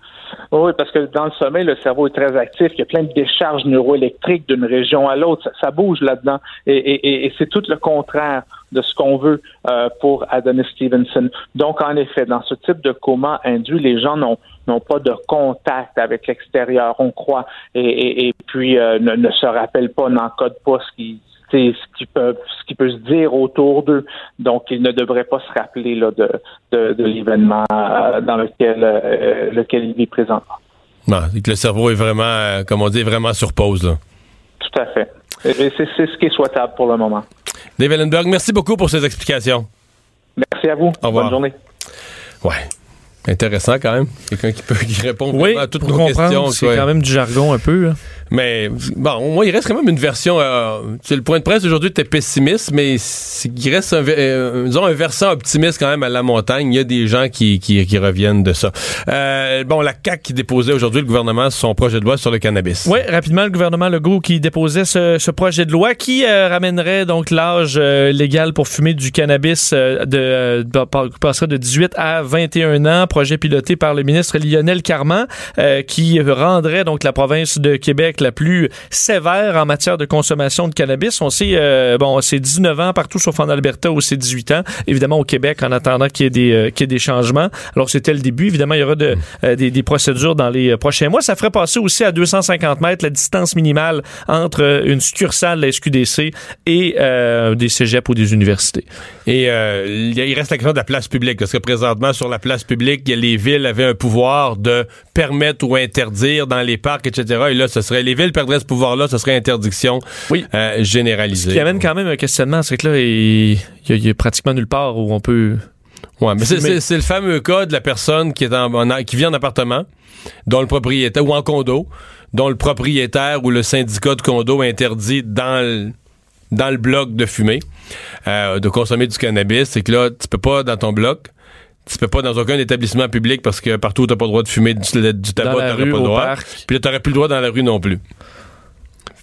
Oui, parce que dans le sommeil, le cerveau est très actif. Il y a plein de décharges neuroélectriques d'une région à l'autre. Ça, bouge là-dedans. Et, c'est tout le contraire de ce qu'on veut euh, pour Adonis Stevenson. Donc, en effet, dans ce type de coma induit, les gens n'ont n'ont pas de contact avec l'extérieur, on croit, et, puis euh, ne, ne, se rappellent pas, n'encodent pas ce qui, ce qui peut ce qui peut se dire autour d'eux. Donc, ils ne devraient pas se rappeler là, de, de, l'événement euh, dans lequel euh, lequel il vit présentement. Non, que le cerveau est vraiment, comme on dit, vraiment sur pause. Là. Tout à fait. Et c'est ce qui est souhaitable pour le moment. Dave Ellenberg, merci beaucoup pour ces explications. Merci à vous. Au revoir. Bonne journée. Ouais. Intéressant quand même. Quelqu'un qui peut qui répond à toutes nos questions. C'est quand même du jargon un peu. Là. Mais bon, moi, il reste quand même une version. Euh, le point de presse aujourd'hui était pessimiste, mais il reste un, euh, un versant optimiste quand même à la montagne. Il y a des gens qui, qui, reviennent de ça. Euh, bon, la CAC qui déposait aujourd'hui le gouvernement son projet de loi sur le cannabis. Oui, rapidement, le gouvernement Legault qui déposait ce, ce projet de loi qui euh, ramènerait donc l'âge euh, légal pour fumer du cannabis de, passerait de 18 à 21 ans. Projet piloté par le ministre Lionel Carman qui rendrait donc la province de Québec la plus sévère en matière de consommation de cannabis. On sait, euh, bon, c'est 19 ans partout sauf en Alberta où c'est 18 ans. Évidemment, au Québec, en attendant qu'il y ait des, euh, y ait des changements. Alors, c'était le début. Évidemment, il y aura euh, des, des, procédures dans les prochains mois. Ça ferait passer aussi à 250 mètres la distance minimale entre une succursale de la SQDC et des cégeps ou des universités. Et il reste la question de la place publique, parce que présentement, sur la place publique, les villes avaient un pouvoir de permettre ou interdire dans les parcs, etc. Et là, ce serait les villes perdraient ce pouvoir-là, ce serait interdiction oui. euh, généralisée. Ce qui amène quand même un questionnement, c'est que là, il y, a pratiquement nulle part où on peut... Ouais, mais c'est le fameux cas de la personne qui est en, qui vit en appartement, dont le propriétaire ou en condo, dont le propriétaire ou le syndicat de condo interdit dans le, dans le bloc de fumer, euh, de consommer du cannabis. C'est que là, tu peux pas dans ton bloc tu peux pas dans aucun établissement public parce que partout où t'as pas le droit de fumer du, du tabac, t'aurais pas le droit. Puis là, t'aurais plus le droit dans la rue non plus.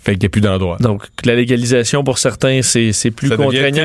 Fait qu'il n'y a plus d'endroit. Donc, la légalisation pour certains, c'est, plus contraignant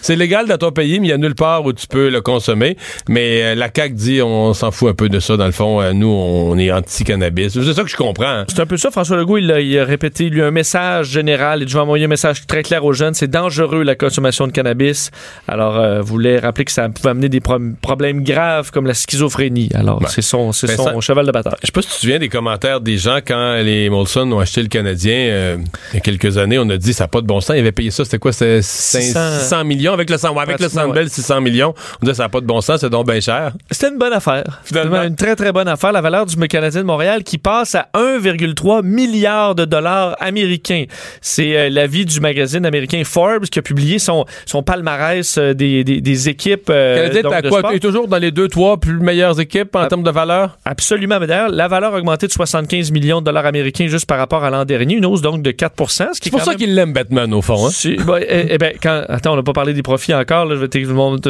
C'est légal dans ton pays, mais il y a nulle part où tu peux le consommer. Mais euh, la CAQ dit, on s'en fout un peu de ça. Dans le fond, euh, nous, on est anti-cannabis. C'est ça que je comprends. Hein. C'est un peu ça. François Legault, il a, répété, lui, un message général. Il a envoyer un message très clair aux jeunes. C'est dangereux, la consommation de cannabis. Alors, euh, voulait rappeler que ça pouvait amener des problèmes graves comme la schizophrénie. Alors, c'est son, c'est ben, son cheval de bataille. Je sais pas si tu te souviens des commentaires des gens quand les Molson ont acheté le Canadien euh, il y a quelques années, on a dit ça n'a pas de bon sens. Il avait payé ça, c'était quoi? C'était 600 millions avec le, ouais, avec le Sandbell, 600 millions. On dit ça n'a pas de bon sens, c'est donc bien cher. C'était une bonne affaire. Finalement, une très, très bonne affaire. La valeur du Canadien de Montréal qui passe à 1,3 milliard de dollars américains. C'est euh, l'avis du magazine américain Forbes qui a publié son, son palmarès euh, des, des, des, équipes. Canadien est quoi? est toujours dans les deux, trois plus meilleures équipes en termes de valeur? Absolument. Mais d'ailleurs, la valeur a augmenté de 75 millions de dollars américains juste par rapport à l'an dernier, une hausse donc de 4 C'est pour ça qu'il l'aime, Batman, au fond. Hein? Ben, eh, eh ben, quand, attends, on n'a pas parlé des profits encore, là, je le monde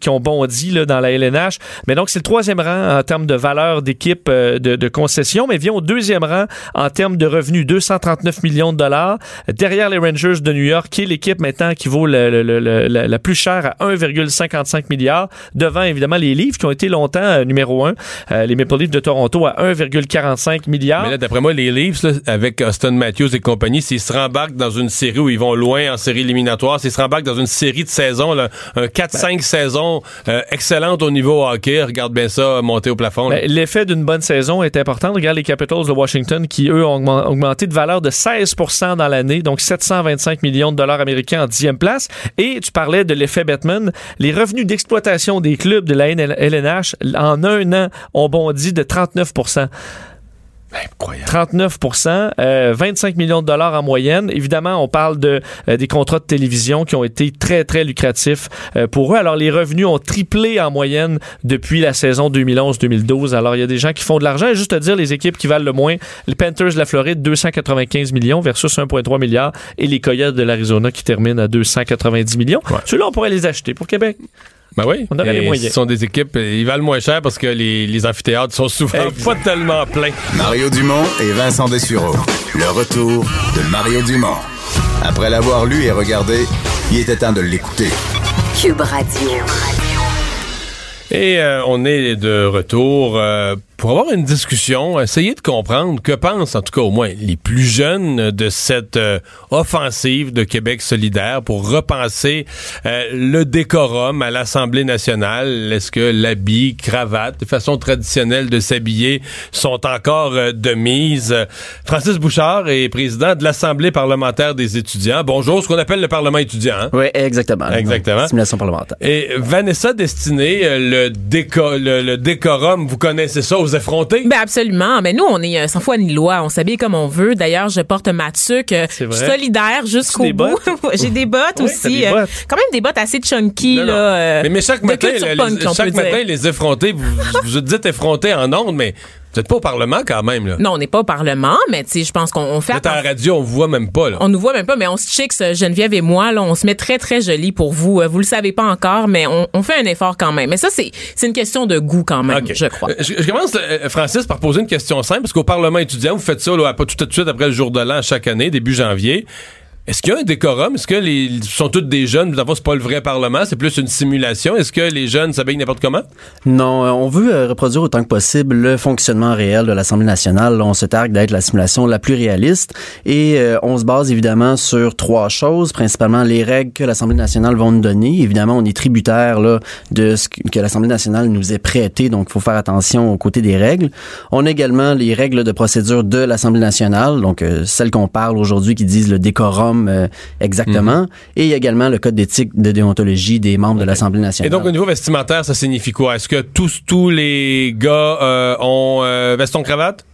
qui ont bondi là, dans la LNH. Mais donc, c'est le troisième rang en termes de valeur d'équipe de, de concession, mais vient au deuxième rang en termes de revenus, 239 millions de dollars, derrière les Rangers de New York, qui est l'équipe maintenant qui vaut le, la, plus chère à 1,55 milliard, devant évidemment les Leafs qui ont été longtemps euh, numéro un, euh, les Maple Leafs de Toronto à 1,45 milliard. Mais là, d'après moi, les Leafs, avec Austin Matthews et compagnie, s'ils se rembarquent dans une série où ils vont loin en série éliminatoire, s'ils se rembarquent dans une série de saisons, là, un 4-5 ben. saisons euh, excellentes au niveau hockey, regarde bien ça monter au plafond. Ben, l'effet d'une bonne saison est important. Regarde les Capitals de Washington qui, eux, ont augmenté de valeur de 16% dans l'année, donc 725 millions de dollars américains en dixième place. Et tu parlais de l'effet Batman. Les revenus d'exploitation des clubs de la LNH en un an ont bondi de 39 Incroyable. 39% euh, 25 millions de dollars en moyenne. Évidemment, on parle de euh, des contrats de télévision qui ont été très très lucratifs euh, pour eux. Alors les revenus ont triplé en moyenne depuis la saison 2011-2012. Alors il y a des gens qui font de l'argent. Juste à dire les équipes qui valent le moins, les Panthers de la Floride 295 millions versus 1.3 milliard et les Coyotes de l'Arizona qui terminent à 290 millions. Ceux-là on pourrait les acheter pour Québec. Ben oui. On les moyens. Ce sont des équipes, ils valent moins cher parce que les, les amphithéâtres sont souvent pas tellement pleins. Mario Dumont et Vincent Dessureau. Le retour de Mario Dumont. Après l'avoir lu et regardé, il était temps de l'écouter. Cube Radio. Et euh, on est de retour euh, pour avoir une discussion, essayer de comprendre que pensent, en tout cas au moins, les plus jeunes de cette euh, offensive de Québec solidaire pour repenser euh, le décorum à l'Assemblée nationale. Est-ce que l'habit, cravate, façon traditionnelle de s'habiller sont encore euh, de mise? Francis Bouchard est président de l'Assemblée parlementaire des étudiants. Bonjour, ce qu'on appelle le Parlement étudiant. Hein? Oui, exactement. Exactement. Simulation parlementaire. Et Vanessa Destiné, le, déco le, décorum, vous connaissez ça Ben absolument. Mais nous, on est sans foi ni loi. On s'habille comme on veut. D'ailleurs, je porte ma tuque euh, solidaire jusqu'au bout. J'ai des bottes aussi. Euh, quand même des bottes assez chunky. Là, euh, mais, chaque matin, les, chaque matin, les effrontés, vous, vous dites effrontés en ondes, mais vous n'êtes pas au Parlement quand même, là. Non, on n'est pas au Parlement, mais tu sais, je pense qu'on fait. Vous à la radio, on vous voit même pas, là. On nous voit même pas, mais on se chixe, Geneviève et moi, là, on se met très, très joli pour vous. Euh, vous le savez pas encore, mais on, fait un effort quand même. Mais ça, c'est, c'est une question de goût quand même, je crois. Euh, je, commence, euh, Francis, par poser une question simple, parce qu'au Parlement étudiant, vous faites ça, là, pas tout de suite après le jour de l'an, chaque année, début janvier. Est-ce qu'il y a un décorum? Est-ce que les sont tous des jeunes? D'abord, c'est pas le vrai Parlement, c'est plus une simulation. Est-ce que les jeunes s'habillent n'importe comment? Non, euh, on veut euh, reproduire autant que possible le fonctionnement réel de l'Assemblée nationale. On se targue d'être la simulation la plus réaliste et euh, on se base évidemment sur trois choses, principalement les règles que l'Assemblée nationale va nous donner. Évidemment, on est tributaire là, de ce que l'Assemblée nationale nous est prêtée, donc il faut faire attention aux côtés des règles. On a également les règles de procédure de l'Assemblée nationale, donc celles qu'on parle aujourd'hui qui disent le décorum euh, exactement. Mhm. Et il y a également le code d'éthique de déontologie des membres de l'Assemblée nationale. Et donc, au niveau vestimentaire, ça signifie quoi? Est-ce que tous, tous les gars euh, ont euh, veston-cravate?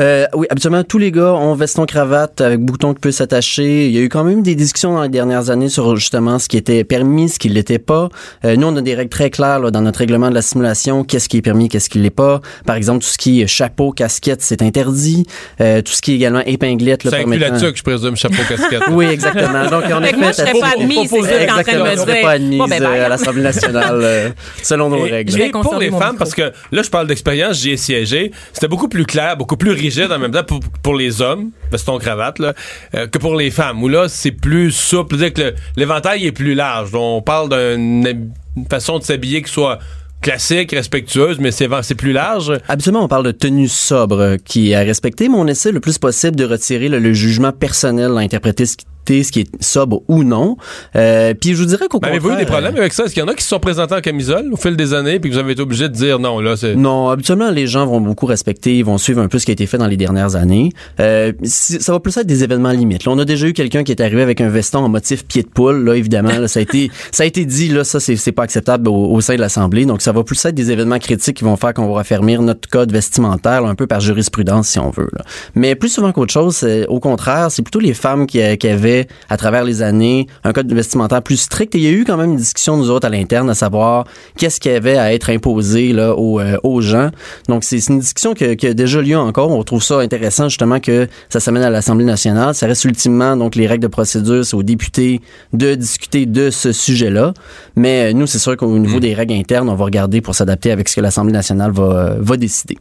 Euh, oui, habituellement, tous les gars ont veston cravate avec bouton qui peut s'attacher. Il y a eu quand même des discussions dans les dernières années sur justement ce qui était permis, ce qui ne l'était pas. Euh, nous, on a des règles très claires là, dans notre règlement de la simulation, qu'est-ce qui est permis, qu'est-ce qui l'est pas? Par exemple, tout ce qui est chapeau, casquette, c'est interdit. Euh, tout ce qui est également épinglette. Ça inclut la tuque, je présume, chapeau, casquette. oui, exactement. Donc, on fait, moi, je serais pas admise, c'est exactement, je serais pas admise ben, à l'Assemblée nationale selon nos règles. Pour les femmes, parce que là, je parle d'expérience, j'y ai siégé, c'était beaucoup plus clair, beaucoup plus rigide en même temps pour, les hommes, veston cravate, euh, que pour les femmes, où là, c'est plus souple. dire que l'éventail est plus large. on parle d'une façon de s'habiller qui soit classique, respectueuse, mais c'est plus large. Absolument, on parle de tenue sobre qui est à respecter, mais on essaie le plus possible de retirer le, jugement personnel à interpréter ce ce qui est sobre ou non. Euh, puis je vous dirais qu'au ben, Avez-vous eu des problèmes avec ça? Est-ce qu'il y en a qui se sont présentés en camisole au fil des années puis que vous avez été obligé de dire non, là, c'est... Non, habituellement, les gens vont beaucoup respecter, ils vont suivre un peu ce qui a été fait dans les dernières années. Euh, ça va plus être des événements limites. Là, on a déjà eu quelqu'un qui est arrivé avec un veston en motif pied de poule. Là, évidemment, là, ça a été ça a été dit. Là, ça c'est, c'est pas acceptable au, sein de l'Assemblée. Donc, ça va plus être des événements critiques qui vont faire qu'on va raffermir notre code vestimentaire un peu par jurisprudence, si on veut. Là. Mais plus souvent qu'autre chose, au contraire, c'est plutôt les femmes qui, qui avaient à travers les années un code vestimentaire plus strict. Et il y a eu quand même une discussion nous autres à l'interne à savoir qu'est-ce qu'il y avait à être imposé là aux, euh, aux gens. Donc, c'est, une discussion qui, qui a déjà lieu encore. On trouve ça intéressant justement que ça s'amène à l'Assemblée nationale. Ça reste ultimement donc les règles de procédure, c'est aux députés de discuter de ce sujet-là. Mais euh, nous, c'est sûr qu'au niveau hmm. des règles internes, on va regarder pour s'adapter avec ce que l'Assemblée nationale va, euh, va décider.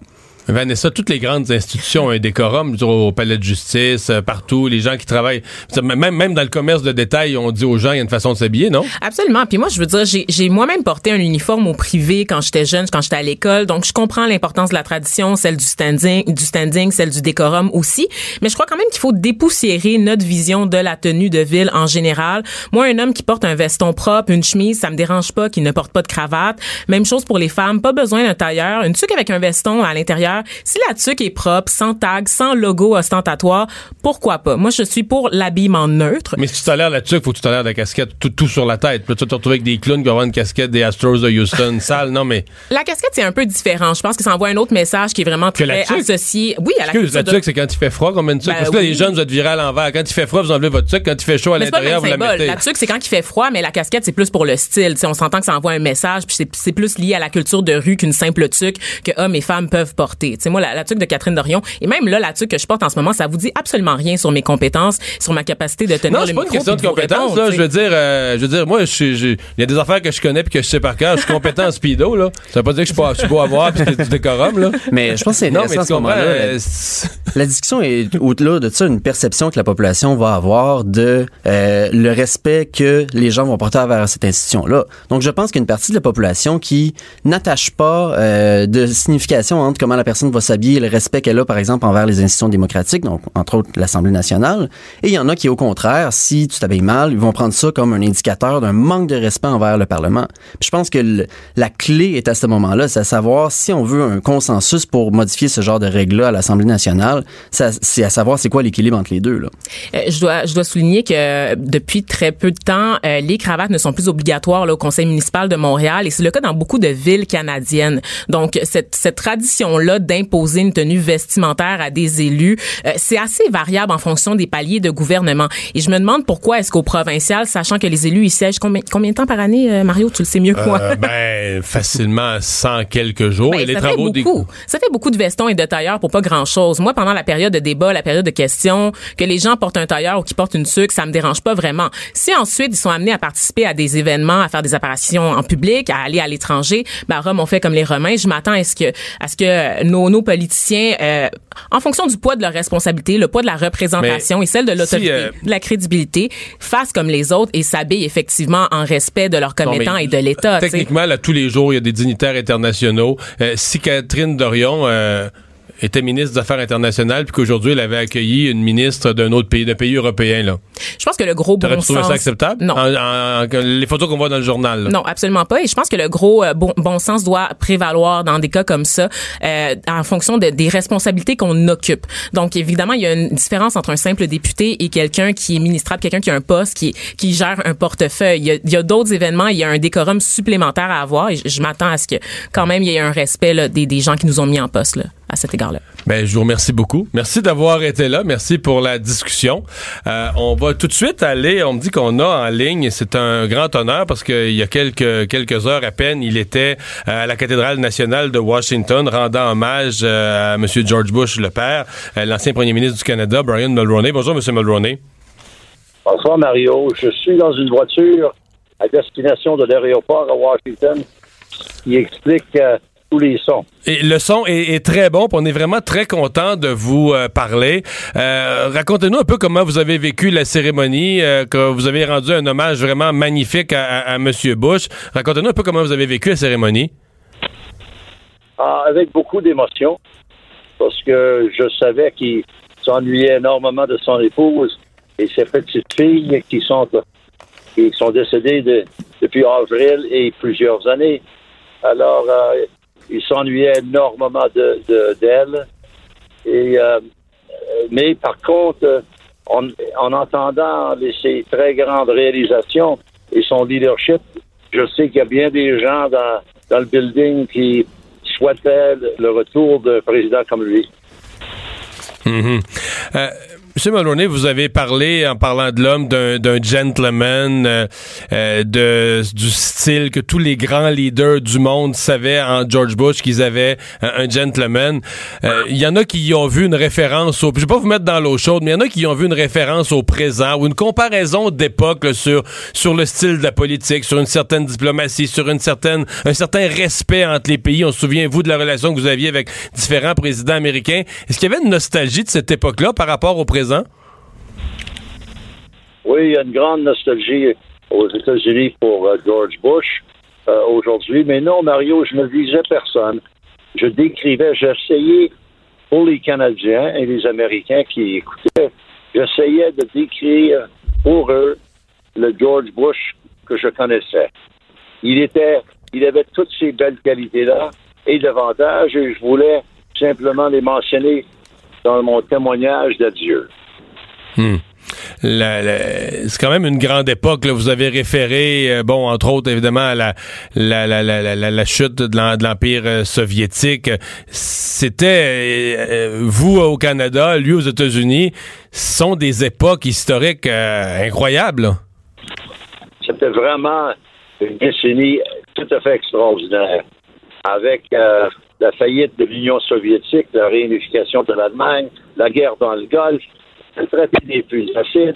Vanessa, toutes les grandes institutions ont un décorum, au palais de justice, euh, partout, les gens qui travaillent, même, même dans le commerce de détail, on dit aux gens, il y a une façon de s'habiller, non? Absolument. Puis moi, je veux dire, j'ai moi-même porté un uniforme au privé quand j'étais jeune, quand j'étais à l'école, donc je comprends l'importance de la tradition, celle du standing, du standing, celle du décorum aussi. Mais je crois quand même qu'il faut dépoussiérer notre vision de la tenue de ville en général. Moi, un homme qui porte un veston propre, une chemise, ça me dérange pas, qui ne porte pas de cravate. Même chose pour les femmes, pas besoin d'un tailleur. Une tuque avec un veston à l'intérieur, si la tuque est propre, sans tag, sans logo ostentatoire, pourquoi pas? Moi, je suis pour l'habillement neutre. Mais si tu l'air la tuque, faut que tu de la casquette tout, tout sur la tête. Puis tu te retrouves avec des clowns qui vont avoir une casquette des Astros de Houston sale. Non, mais. La casquette, c'est un peu différent. Je pense que ça envoie un autre message qui est vraiment très associé. Oui, à la Excuse, la tuque, c'est quand il fait froid, combien de tuque? Ben Parce que là, les jeunes, vous êtes virés à l'envers. Quand il fait froid, vous enlevez votre tuque. Quand il fait chaud à l'intérieur, vous la mettez. La tuque, c'est quand il fait froid, mais la casquette, c'est plus pour le style. on s'entend que ça envoie un message, puis c'est plus lié à la culture de rue qu'une simple tuque que hommes et femmes peuvent porter. Sais moi, la, la tuque de Catherine Dorion. Et même là, là-dessus que je porte en ce moment, ça vous dit absolument rien sur mes compétences, sur ma capacité de tenir non, le micro. Non, c'est pas une question de compétence. Là, je veux dire, euh, je veux dire, moi, il y a des affaires que je connais puis que je sais par cœur. Je suis compétent en speedo là. Ça veut pas dire que je suis pas, je suis beau à voir puis que du décorum là. Mais je pense que c'est intéressant à ce moment-là. Euh, la, discussion est au-delà de ça une perception que la population va avoir de euh, le respect que les gens vont porter vers cette institution-là. Donc, je pense qu'il y a une partie de la population qui n'attache pas de signification entre comment la personne va s'habiller le respect qu'elle a, par exemple, envers les institutions démocratiques, donc entre autres l'Assemblée nationale. Et il y en a qui, au contraire, si tu t'habilles mal, ils vont prendre ça comme un indicateur d'un manque de respect envers le Parlement. Puis je pense que la clé est à ce moment-là, c'est à savoir si on veut un consensus pour modifier ce genre de règles-là à l'Assemblée nationale, c'est à savoir c'est quoi l'équilibre entre les deux. Là. Euh, je dois je dois souligner que depuis très peu de temps, euh, les cravates ne sont plus obligatoires là, au Conseil municipal de Montréal et c'est le cas dans beaucoup de villes canadiennes. Donc cette, cette tradition-là d'imposer une tenue vestimentaire à des élus, euh, c'est assez variable en fonction des paliers de gouvernement. Et je me demande pourquoi est-ce qu'au provincial, sachant que les élus ils siègent combien, combien de temps par année, euh, Mario, tu le sais mieux que moi. Euh, ben facilement 100 quelques jours. Ben, et les ça travaux fait beaucoup. Ça fait beaucoup de vestons et de tailleurs pour pas grand chose. Moi, pendant la période de débat, la période de questions, que les gens portent un tailleur ou qu'ils portent une sucre, ça me dérange pas vraiment. Si ensuite ils sont amenés à participer à des événements, à faire des apparitions en public, à aller à l'étranger, ben Rome on fait comme les Romains. Je m'attends à ce que à ce que nos, nos politiciens euh, en fonction du poids de leur responsabilité, le poids de la représentation et celle de l'autorité, euh, de la crédibilité, fassent comme les autres et s'habillent effectivement en respect de leurs commettants et de l'État. Techniquement, là, tous les jours, il y a des dignitaires internationaux. Euh, si Catherine Dorion était ministre des Affaires internationales puis qu'aujourd'hui elle avait accueilli une ministre d'un autre pays, d'un pays européen là. Je pense que le gros bon sens. ça acceptable? Non. les photos qu'on voit dans le journal. Non, absolument pas. Et je pense que le gros euh, bon, bon, sens doit prévaloir dans des cas comme ça, euh, en fonction de, des responsabilités qu'on occupe. Donc évidemment, il y a une différence entre un simple député et quelqu'un qui est ministrable, quelqu'un qui a un poste, qui qui gère un portefeuille. Il y a, a d'autres événements, il y a un décorum supplémentaire à avoir. Et je, m'attends à ce que quand même il y ait un respect là, des, des gens qui nous ont mis en poste là à cet égard-là. Ben, je vous remercie beaucoup. Merci d'avoir été là. Merci pour la discussion. Euh, on va tout de suite aller, on me dit qu'on a en ligne, c'est un grand honneur parce qu'il y a quelques, quelques heures à peine, il était euh, à la cathédrale nationale de Washington rendant hommage euh, à M. George Bush, le père, l'ancien premier ministre du Canada, Brian Mulroney. Bonjour, M. Mulroney. Bonsoir, Mario. Je suis dans une voiture à destination de l'aéroport à Washington qui explique tous les sons. Et le son est, très bon, on est vraiment très content de vous euh, parler. Euh, racontez-nous un peu comment vous avez vécu la cérémonie, euh, que vous avez rendu un hommage vraiment magnifique à, à, M. Bush. Racontez-nous un peu comment vous avez vécu la cérémonie. Ah, avec beaucoup d'émotion, parce que je savais qu'il s'ennuyait énormément de son épouse et ses petites filles qui sont qui sont décédées depuis avril et plusieurs années. Alors, euh, il s'ennuyait énormément de d'elle. et euh, mais par contre, en, en entendant ses très grandes réalisations et son leadership, je sais qu'il y a bien des gens dans, dans le building qui souhaitaient le retour d'un président comme lui. Mm-hmm. euh, Monsieur Mulroney, vous avez parlé, en parlant de l'homme, d'un gentleman, euh, euh, de, du style que tous les grands leaders du monde savaient en George Bush qu'ils avaient un, gentleman. Euh, il y en a qui y ont vu une référence au... Je vais pas vous mettre dans l'eau chaude, mais il y en a qui y ont vu une référence au présent ou une comparaison d'époque sur, sur le style de la politique, sur une certaine diplomatie, sur une certaine, un certain respect entre les pays. On se souvient, vous, de la relation que vous aviez avec différents présidents américains. Est-ce qu'il y avait une nostalgie de cette époque-là par rapport au présent? Oui, il y a une grande nostalgie aux États-Unis pour euh, George Bush euh, aujourd'hui, mais non, Mario, je ne visais personne. Je décrivais, j'essayais pour les Canadiens et les Américains qui écoutaient, j'essayais de décrire pour eux le George Bush que je connaissais. Il était, il avait toutes ces belles qualités-là et davantage, et je voulais simplement les mentionner dans mon témoignage d'adieu. Hmm. c'est quand même une grande époque. Là. Vous avez référé, euh, bon, entre autres, évidemment, à la, la, la, la, la chute de l'Empire euh, soviétique. C'était, euh, vous au Canada, lui aux États-Unis, sont des époques historiques incroyables. C'était vraiment une décennie tout à fait extraordinaire. Avec la faillite de l'Union soviétique, la réunification de l'Allemagne, la guerre dans le Golfe, le traité des plus acides,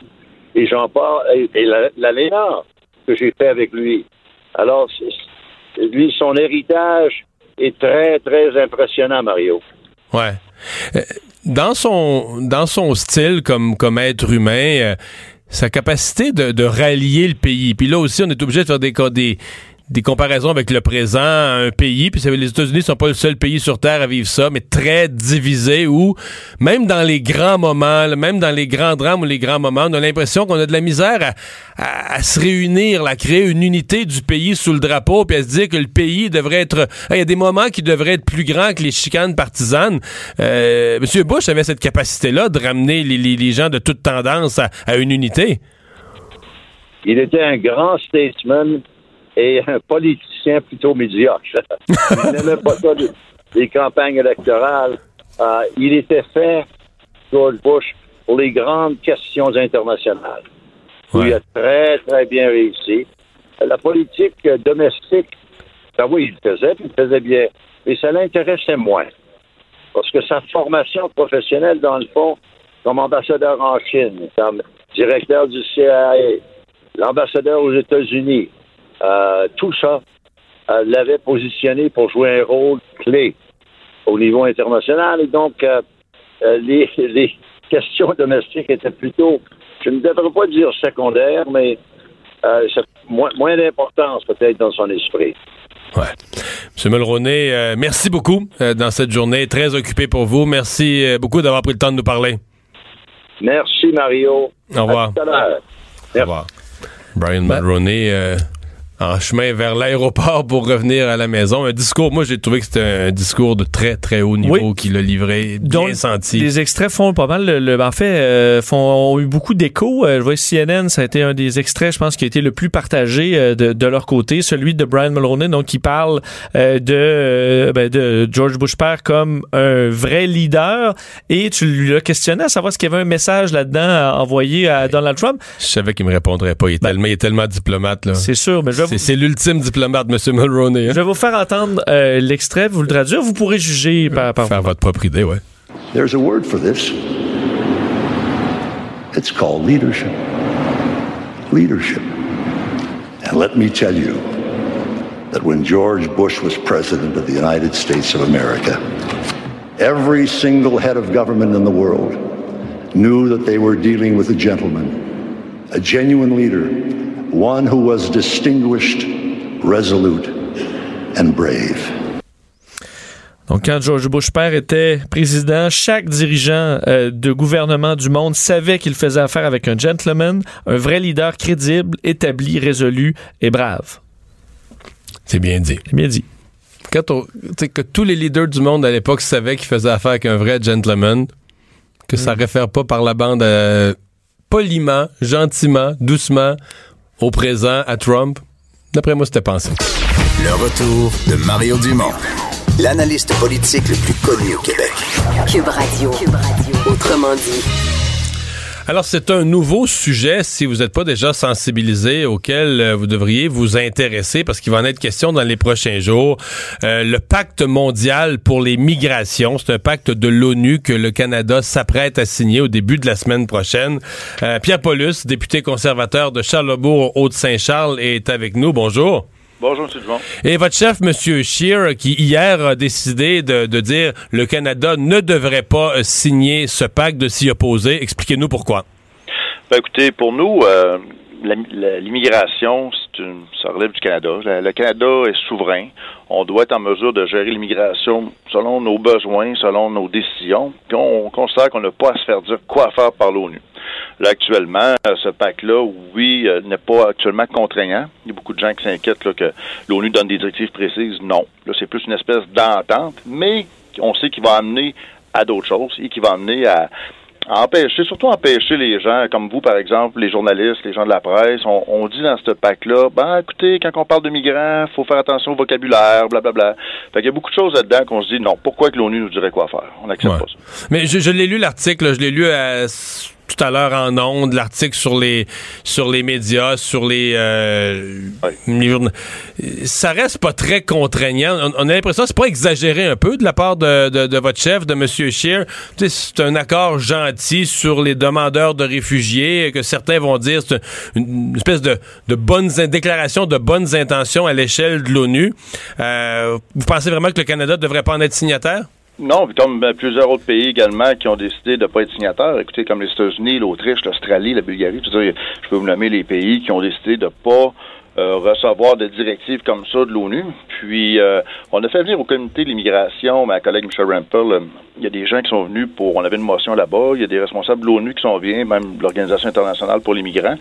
et j'en parle, et, l'ALENA que j'ai fait avec lui. Alors, lui, son héritage est très, très impressionnant, Mario. Ouais. Euh, dans son, dans son style comme, comme être humain, euh, sa capacité de, de, rallier le pays. Puis là aussi, on est obligé de faire des, des, des comparaisons avec le présent, un pays, puis les États-Unis sont pas le seul pays sur Terre à vivre ça, mais très divisé, où même dans les grands moments, même dans les grands drames ou les grands moments, on a l'impression qu'on a de la misère à, se réunir, à créer une unité du pays sous le drapeau, puis à se dire que le pays devrait être... Il y a des moments qui devraient être plus grands que les chicanes partisanes. Euh, Monsieur Bush avait cette capacité-là de ramener les, gens de toute tendance à une unité. Il était un grand statesman et un politicien plutôt médiocre. il n'aimait pas ça, les, campagnes électorales. Euh, il était fait, George Bush, pour les grandes questions internationales. Il a très, très bien réussi. La politique domestique, ben oui, il le faisait, puis il le faisait bien, mais ça l'intéressait moins. Parce que sa formation professionnelle, dans le fond, comme ambassadeur en Chine, comme directeur du CIA, l'ambassadeur aux États-Unis, tout ça euh, l'avait positionné pour jouer un rôle clé au niveau international. Et donc, euh, les, questions domestiques étaient plutôt, je ne devrais pas dire secondaires, mais moins, moins d'importance peut-être dans son esprit. Ouais. Monsieur Mulroney, merci beaucoup dans cette journée très occupée pour vous. Merci beaucoup d'avoir pris le temps de nous parler. Merci, Mario. Au revoir. Au revoir. Brian Mulroney en chemin vers l'aéroport pour revenir à la maison. Un discours, moi j'ai trouvé que c'était un discours de très très haut niveau qu'il a livré, bien senti. Les extraits font pas mal, le, en fait, euh, font, ont eu beaucoup d'écho. Euh, je vois CNN, ça a été un des extraits, je pense, qui a été le plus partagé euh, de, de, leur côté, celui de Brian Mulroney, donc qui parle de, ben, de George Bush père comme un vrai leader. Et tu lui as questionné à savoir s'il y avait un message là-dedans envoyé à Donald Trump. Je savais qu'il me répondrait pas. Il est, ben, tellement, il est tellement diplomate. là. C'est sûr, mais je c'est l'ultime diplomate, M. Mulroney. Hein? Je vais vous faire entendre euh, l'extrait, vous le traduire, vous pourrez juger par, par Faire votre propre idée, ouais. There's a word for this. It's called leadership. Leadership. And let me tell you that when George Bush was president of the United States of America, every single head of government in the world knew that they were dealing with a gentleman, a genuine leader one who was distinguished, resolute, and brave. Donc, quand George Bush père était président, chaque dirigeant euh, de gouvernement du monde savait qu'il faisait affaire avec un gentleman, un vrai leader crédible, établi, résolu et brave. C'est bien dit. C'est bien dit. Quand on, que tous les leaders du monde à l'époque savaient qu'ils faisaient affaire avec un vrai gentleman, que ça réfère pas par la bande euh, poliment, gentiment, doucement au présent à Trump, d'après moi, c'était pensé. Le retour de Mario Dumont, l'analyste politique le plus connu au Québec. Cube Radio. Cube Radio. Autrement dit. Alors, c'est un nouveau sujet, si vous n'êtes pas déjà sensibilisé, auquel euh, vous devriez vous intéresser, parce qu'il va en être question dans les prochains jours. Euh, le pacte mondial pour les migrations, c'est un pacte de l'ONU que le Canada s'apprête à signer au début de la semaine prochaine. Euh, Pierre Paulus, député conservateur de Charlebourg, Haute-Saint-Charles, est avec nous. Bonjour. Bonjour, M. Dumont. Et votre chef, M. Scheer, qui hier a décidé de, de dire le Canada ne devrait pas euh, signer ce pacte de s'y opposer. Expliquez-nous pourquoi. Ben, écoutez, pour nous, euh, l'immigration, ça relève du Canada. Le Canada est souverain. On doit être en mesure de gérer l'immigration selon nos besoins, selon nos décisions. Puis on, on considère qu'on n'a pas à se faire dire quoi faire par l'ONU. Là, actuellement, euh, ce pacte-là, oui, euh, n'est pas actuellement contraignant. Il y a beaucoup de gens qui s'inquiètent que l'ONU donne des directives précises. Non. Là, c'est plus une espèce d'entente, mais on sait qu'il va amener à d'autres choses et qu'il va amener à, à empêcher, surtout empêcher les gens, comme vous, par exemple, les journalistes, les gens de la presse, on, on dit dans ce pacte-là, ben écoutez, quand on parle de migrants, faut faire attention au vocabulaire, blablabla. Fait qu'il y a beaucoup de choses là-dedans qu'on se dit, non, pourquoi que l'ONU nous dirait quoi faire? On n'accepte Ouais. pas ça. Mais je, je l'ai lu l'article, je l'ai lu s- tout à l'heure en ondes, l'article sur les sur les médias, sur les, euh, ça reste pas très contraignant. On, on a l'impression que c'est pas exagéré un peu de la part de, de, de votre chef, de M. Scheer. C'est un accord gentil sur les demandeurs de réfugiés que certains vont dire c'est une, une espèce de, de bonnes in- déclaration de bonnes intentions à l'échelle de l'ONU. Euh, vous pensez vraiment que le Canada devrait pas en être signataire? Non, comme euh, plusieurs autres pays également qui ont décidé de ne pas être signataires, écoutez, comme les États-Unis, l'Autriche, l'Australie, la Bulgarie, je peux vous nommer les pays qui ont décidé de ne pas euh, recevoir de directives comme ça de l'ONU. Puis, euh, on a fait venir au comité de l'immigration, ma collègue Michelle Rampel, euh, il y a des gens qui sont venus pour, on avait une motion là-bas, il y a des responsables de l'ONU qui sont venus, même l'Organisation internationale pour les migrants.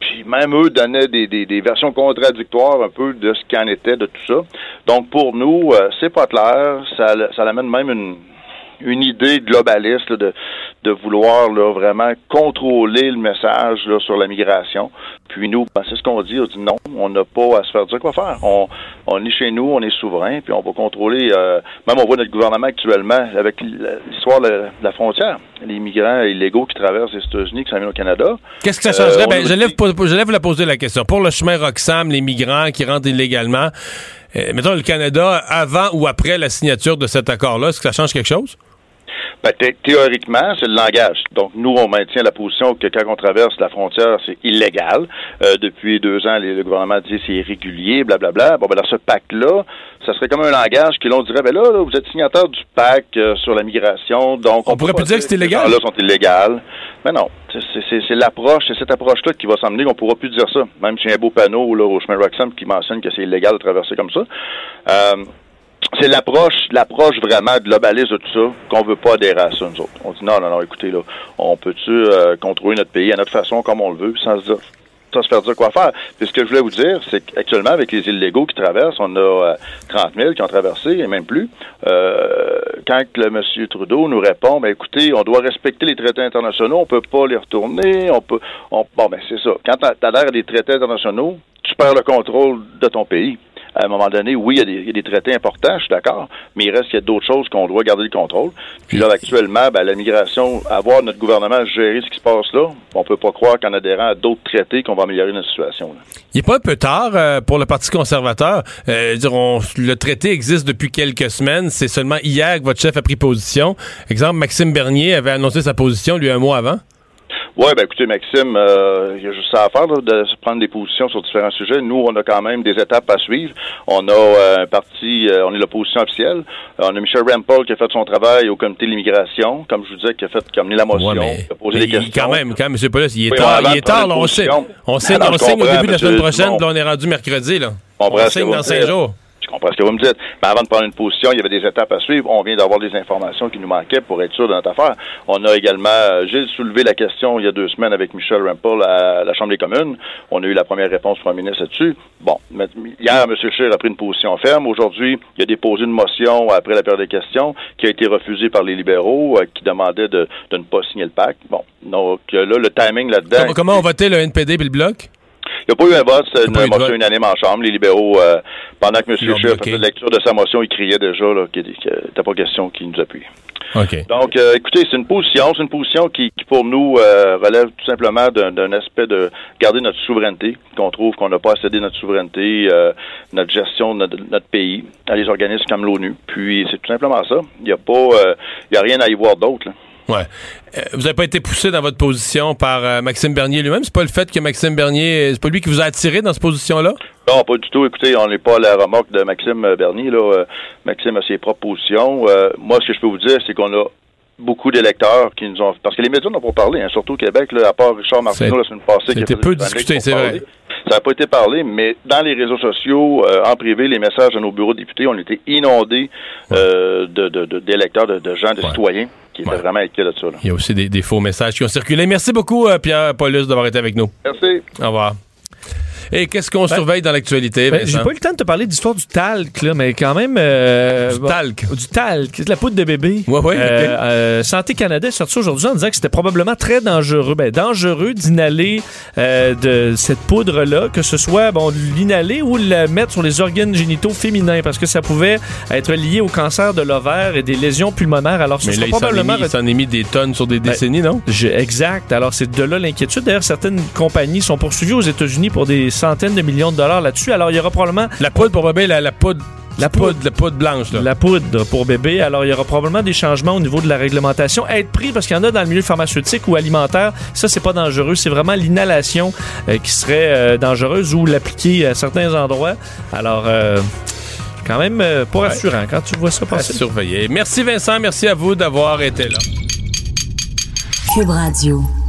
Puis même eux donnaient des, des, des versions contradictoires un peu de ce qu'il en était de tout ça. Donc pour nous, euh, c'est pas clair. Ça, ça amène même une, une idée globaliste là, de, de vouloir là, vraiment contrôler le message là, sur la migration. Puis nous, ben, c'est ce qu'on dit. On dit non, on n'a pas à se faire dire quoi faire. On, on est chez nous, on est souverain, puis on va contrôler. euh, même on voit notre gouvernement actuellement avec l'histoire de la, frontière, les migrants illégaux qui traversent les États-Unis, qui viennent au Canada. Qu'est-ce que ça changerait? Euh, ben, je, lève, je la poser la question. Pour le chemin Roxham, les migrants qui rentrent illégalement, euh, mettons le Canada, avant ou après la signature de cet accord-là, est-ce que ça change quelque chose? Ben, thé- théoriquement, c'est le langage. Donc, nous, on maintient la position que quand on traverse la frontière, c'est illégal. Euh, depuis deux ans, les- le gouvernement dit c'est irrégulier, blablabla. Bon, ben, dans ce pacte-là, ça serait comme un langage que l'on dirait, ben là, là, vous êtes signataire du pacte euh, sur la migration, donc... On pourrait peut plus dire que c'est ces illégal? gens-là sont illégales. Mais non, c'est- l'approche, c'est cette approche-là qui va s'emmener qu'on pourra plus dire ça. Même s'il y a un beau panneau là, au chemin Roxham qui mentionne que c'est illégal de traverser comme ça. Euh, c'est l'approche, l'approche vraiment globaliste de tout ça qu'on veut pas adhérer à ça, nous autres. On dit non, non, non, écoutez, là, on peut-tu euh, contrôler notre pays à notre façon, comme on le veut, sans se dire sans se faire dire quoi faire. Puis ce que je voulais vous dire, c'est qu'actuellement, avec les illégaux qui traversent, on a euh, 30 000 qui ont traversé, et même plus. Euh, quand le M. Trudeau nous répond, ben écoutez, on doit respecter les traités internationaux, on peut pas les retourner, on peut... On, bon, ben c'est ça. Quand tu à des traités internationaux, tu perds le contrôle de ton pays à un moment donné, oui, il y, a des, traités importants, je suis d'accord, mais il reste qu'il y a d'autres choses qu'on doit garder le contrôle. Puis là, actuellement, ben, la migration, avoir notre gouvernement gérer ce qui se passe là, on peut pas croire qu'en adhérant à d'autres traités qu'on va améliorer notre situation. Il n'est pas un peu tard euh, pour le Parti conservateur? Euh, dire, le traité existe depuis quelques semaines. C'est seulement hier que votre chef a pris position. Exemple, Maxime Bernier avait annoncé sa position, lui, un mois avant. Oui, ben écoutez, Maxime, euh, il y a juste ça à faire, là, de se prendre des positions sur différents sujets. Nous, on a quand même des étapes à suivre. On a euh, un parti, euh, on est l'opposition officielle. Euh, on a Michel Rampol qui a fait son travail au comité de l'immigration, comme je vous disais, qui a fait, qui a amené la motion, Ouais, mais- qui a posé mais des il- questions. Quand même, quand même, M. Paulus, il est Oui, tard, il est tard, là, on sait. position. On signe, on signe au début de la semaine prochaine, puis là, on est rendu mercredi, là. On que signe dans cinq jours. Comprends ce que vous me dites. Mais avant de prendre une position, il y avait des étapes à suivre. On vient d'avoir des informations qui nous manquaient pour être sûr de notre affaire. On a également, euh, j'ai soulevé la question il y a deux semaines avec Michel Rempel à la Chambre des communes. On a eu la première réponse du premier ministre là-dessus. Bon, hier, M. Scheer a pris une position ferme. Aujourd'hui, il a déposé une motion après la période des questions qui a été refusée par les libéraux euh, qui demandaient de, de, ne pas signer le pacte. Bon, donc euh, là, le timing là-dedans. Comment ont voté le NPD et le Bloc? Il n'y a pas eu un vote, c'est une motion unanime en Chambre. Les libéraux, euh, pendant que M. Scheer faisait la lecture de sa motion, il criait déjà qu'il n'était pas question qu'il nous appuie. Donc, euh, écoutez, c'est une position, c'est une position qui, pour nous euh, relève tout simplement d'un aspect de garder notre souveraineté, qu'on trouve qu'on n'a pas cédé notre souveraineté, notre gestion de notre, pays à des organismes comme l'ONU. Puis c'est tout simplement ça. Il n'y a pas, il y a rien à y voir d'autre. Ouais. Euh, vous n'avez pas été poussé dans votre position par euh, Maxime Bernier lui-même? C'est pas le fait que Maxime Bernier, c'est pas lui qui vous a attiré dans cette position-là? Non, pas du tout. Écoutez, on n'est pas à la remorque de Maxime Bernier. Là. Euh, Maxime a ses propres positions. moi, ce que je peux vous dire, c'est qu'on a beaucoup d'électeurs qui nous ont... Parce que les médias n'ont pas parlé, hein, surtout au Québec, là, à part Richard Martineau la semaine passée. C'était peu discuté, c'est vrai. Ça n'a pas été parlé, mais dans les réseaux sociaux, en privé, les messages de nos bureaux de députés ont été inondés d'électeurs, de, de, gens, de citoyens vraiment de ça. Il y a aussi des, faux messages qui ont circulé. Merci beaucoup, euh, Pierre Paulus, d'avoir été avec nous. Merci. Au revoir. Et qu'est-ce qu'on ben, surveille dans l'actualité? Ben, j'ai pas eu le temps de te parler d'histoire du talc, là, mais quand même. Euh, du talc. Du talc, de la poudre de bébé. Oui, oui. Euh, euh, Santé Canada est sorti aujourd'hui en disant que c'était probablement très dangereux. Ben, dangereux d'inhaler de cette poudre-là, que ce soit bon, l'inhaler ou la mettre sur les organes génitaux féminins, parce que ça pouvait être lié au cancer de l'ovaire et des lésions pulmonaires. Alors, mais là, probablement. Il s'en est mis des tonnes sur des ben, décennies, non? exact. Alors, c'est de là l'inquiétude. D'ailleurs, certaines compagnies sont poursuivies aux États-Unis pour des centaines de millions de dollars là-dessus. Alors, il y aura probablement... La poudre pour bébé, la, poudre... La poudre, la poudre blanche. Là. La poudre pour bébé. Alors, il y aura probablement des changements au niveau de la réglementation. Être pris, parce qu'il y en a dans le milieu pharmaceutique ou alimentaire, ça, c'est pas dangereux. C'est vraiment l'inhalation euh, qui serait euh, dangereuse ou l'appliquer à certains endroits. Alors, euh, quand même pas rassurant quand tu vois ça passer. À surveiller. Merci Vincent, merci à vous d'avoir été là. Cube Radio.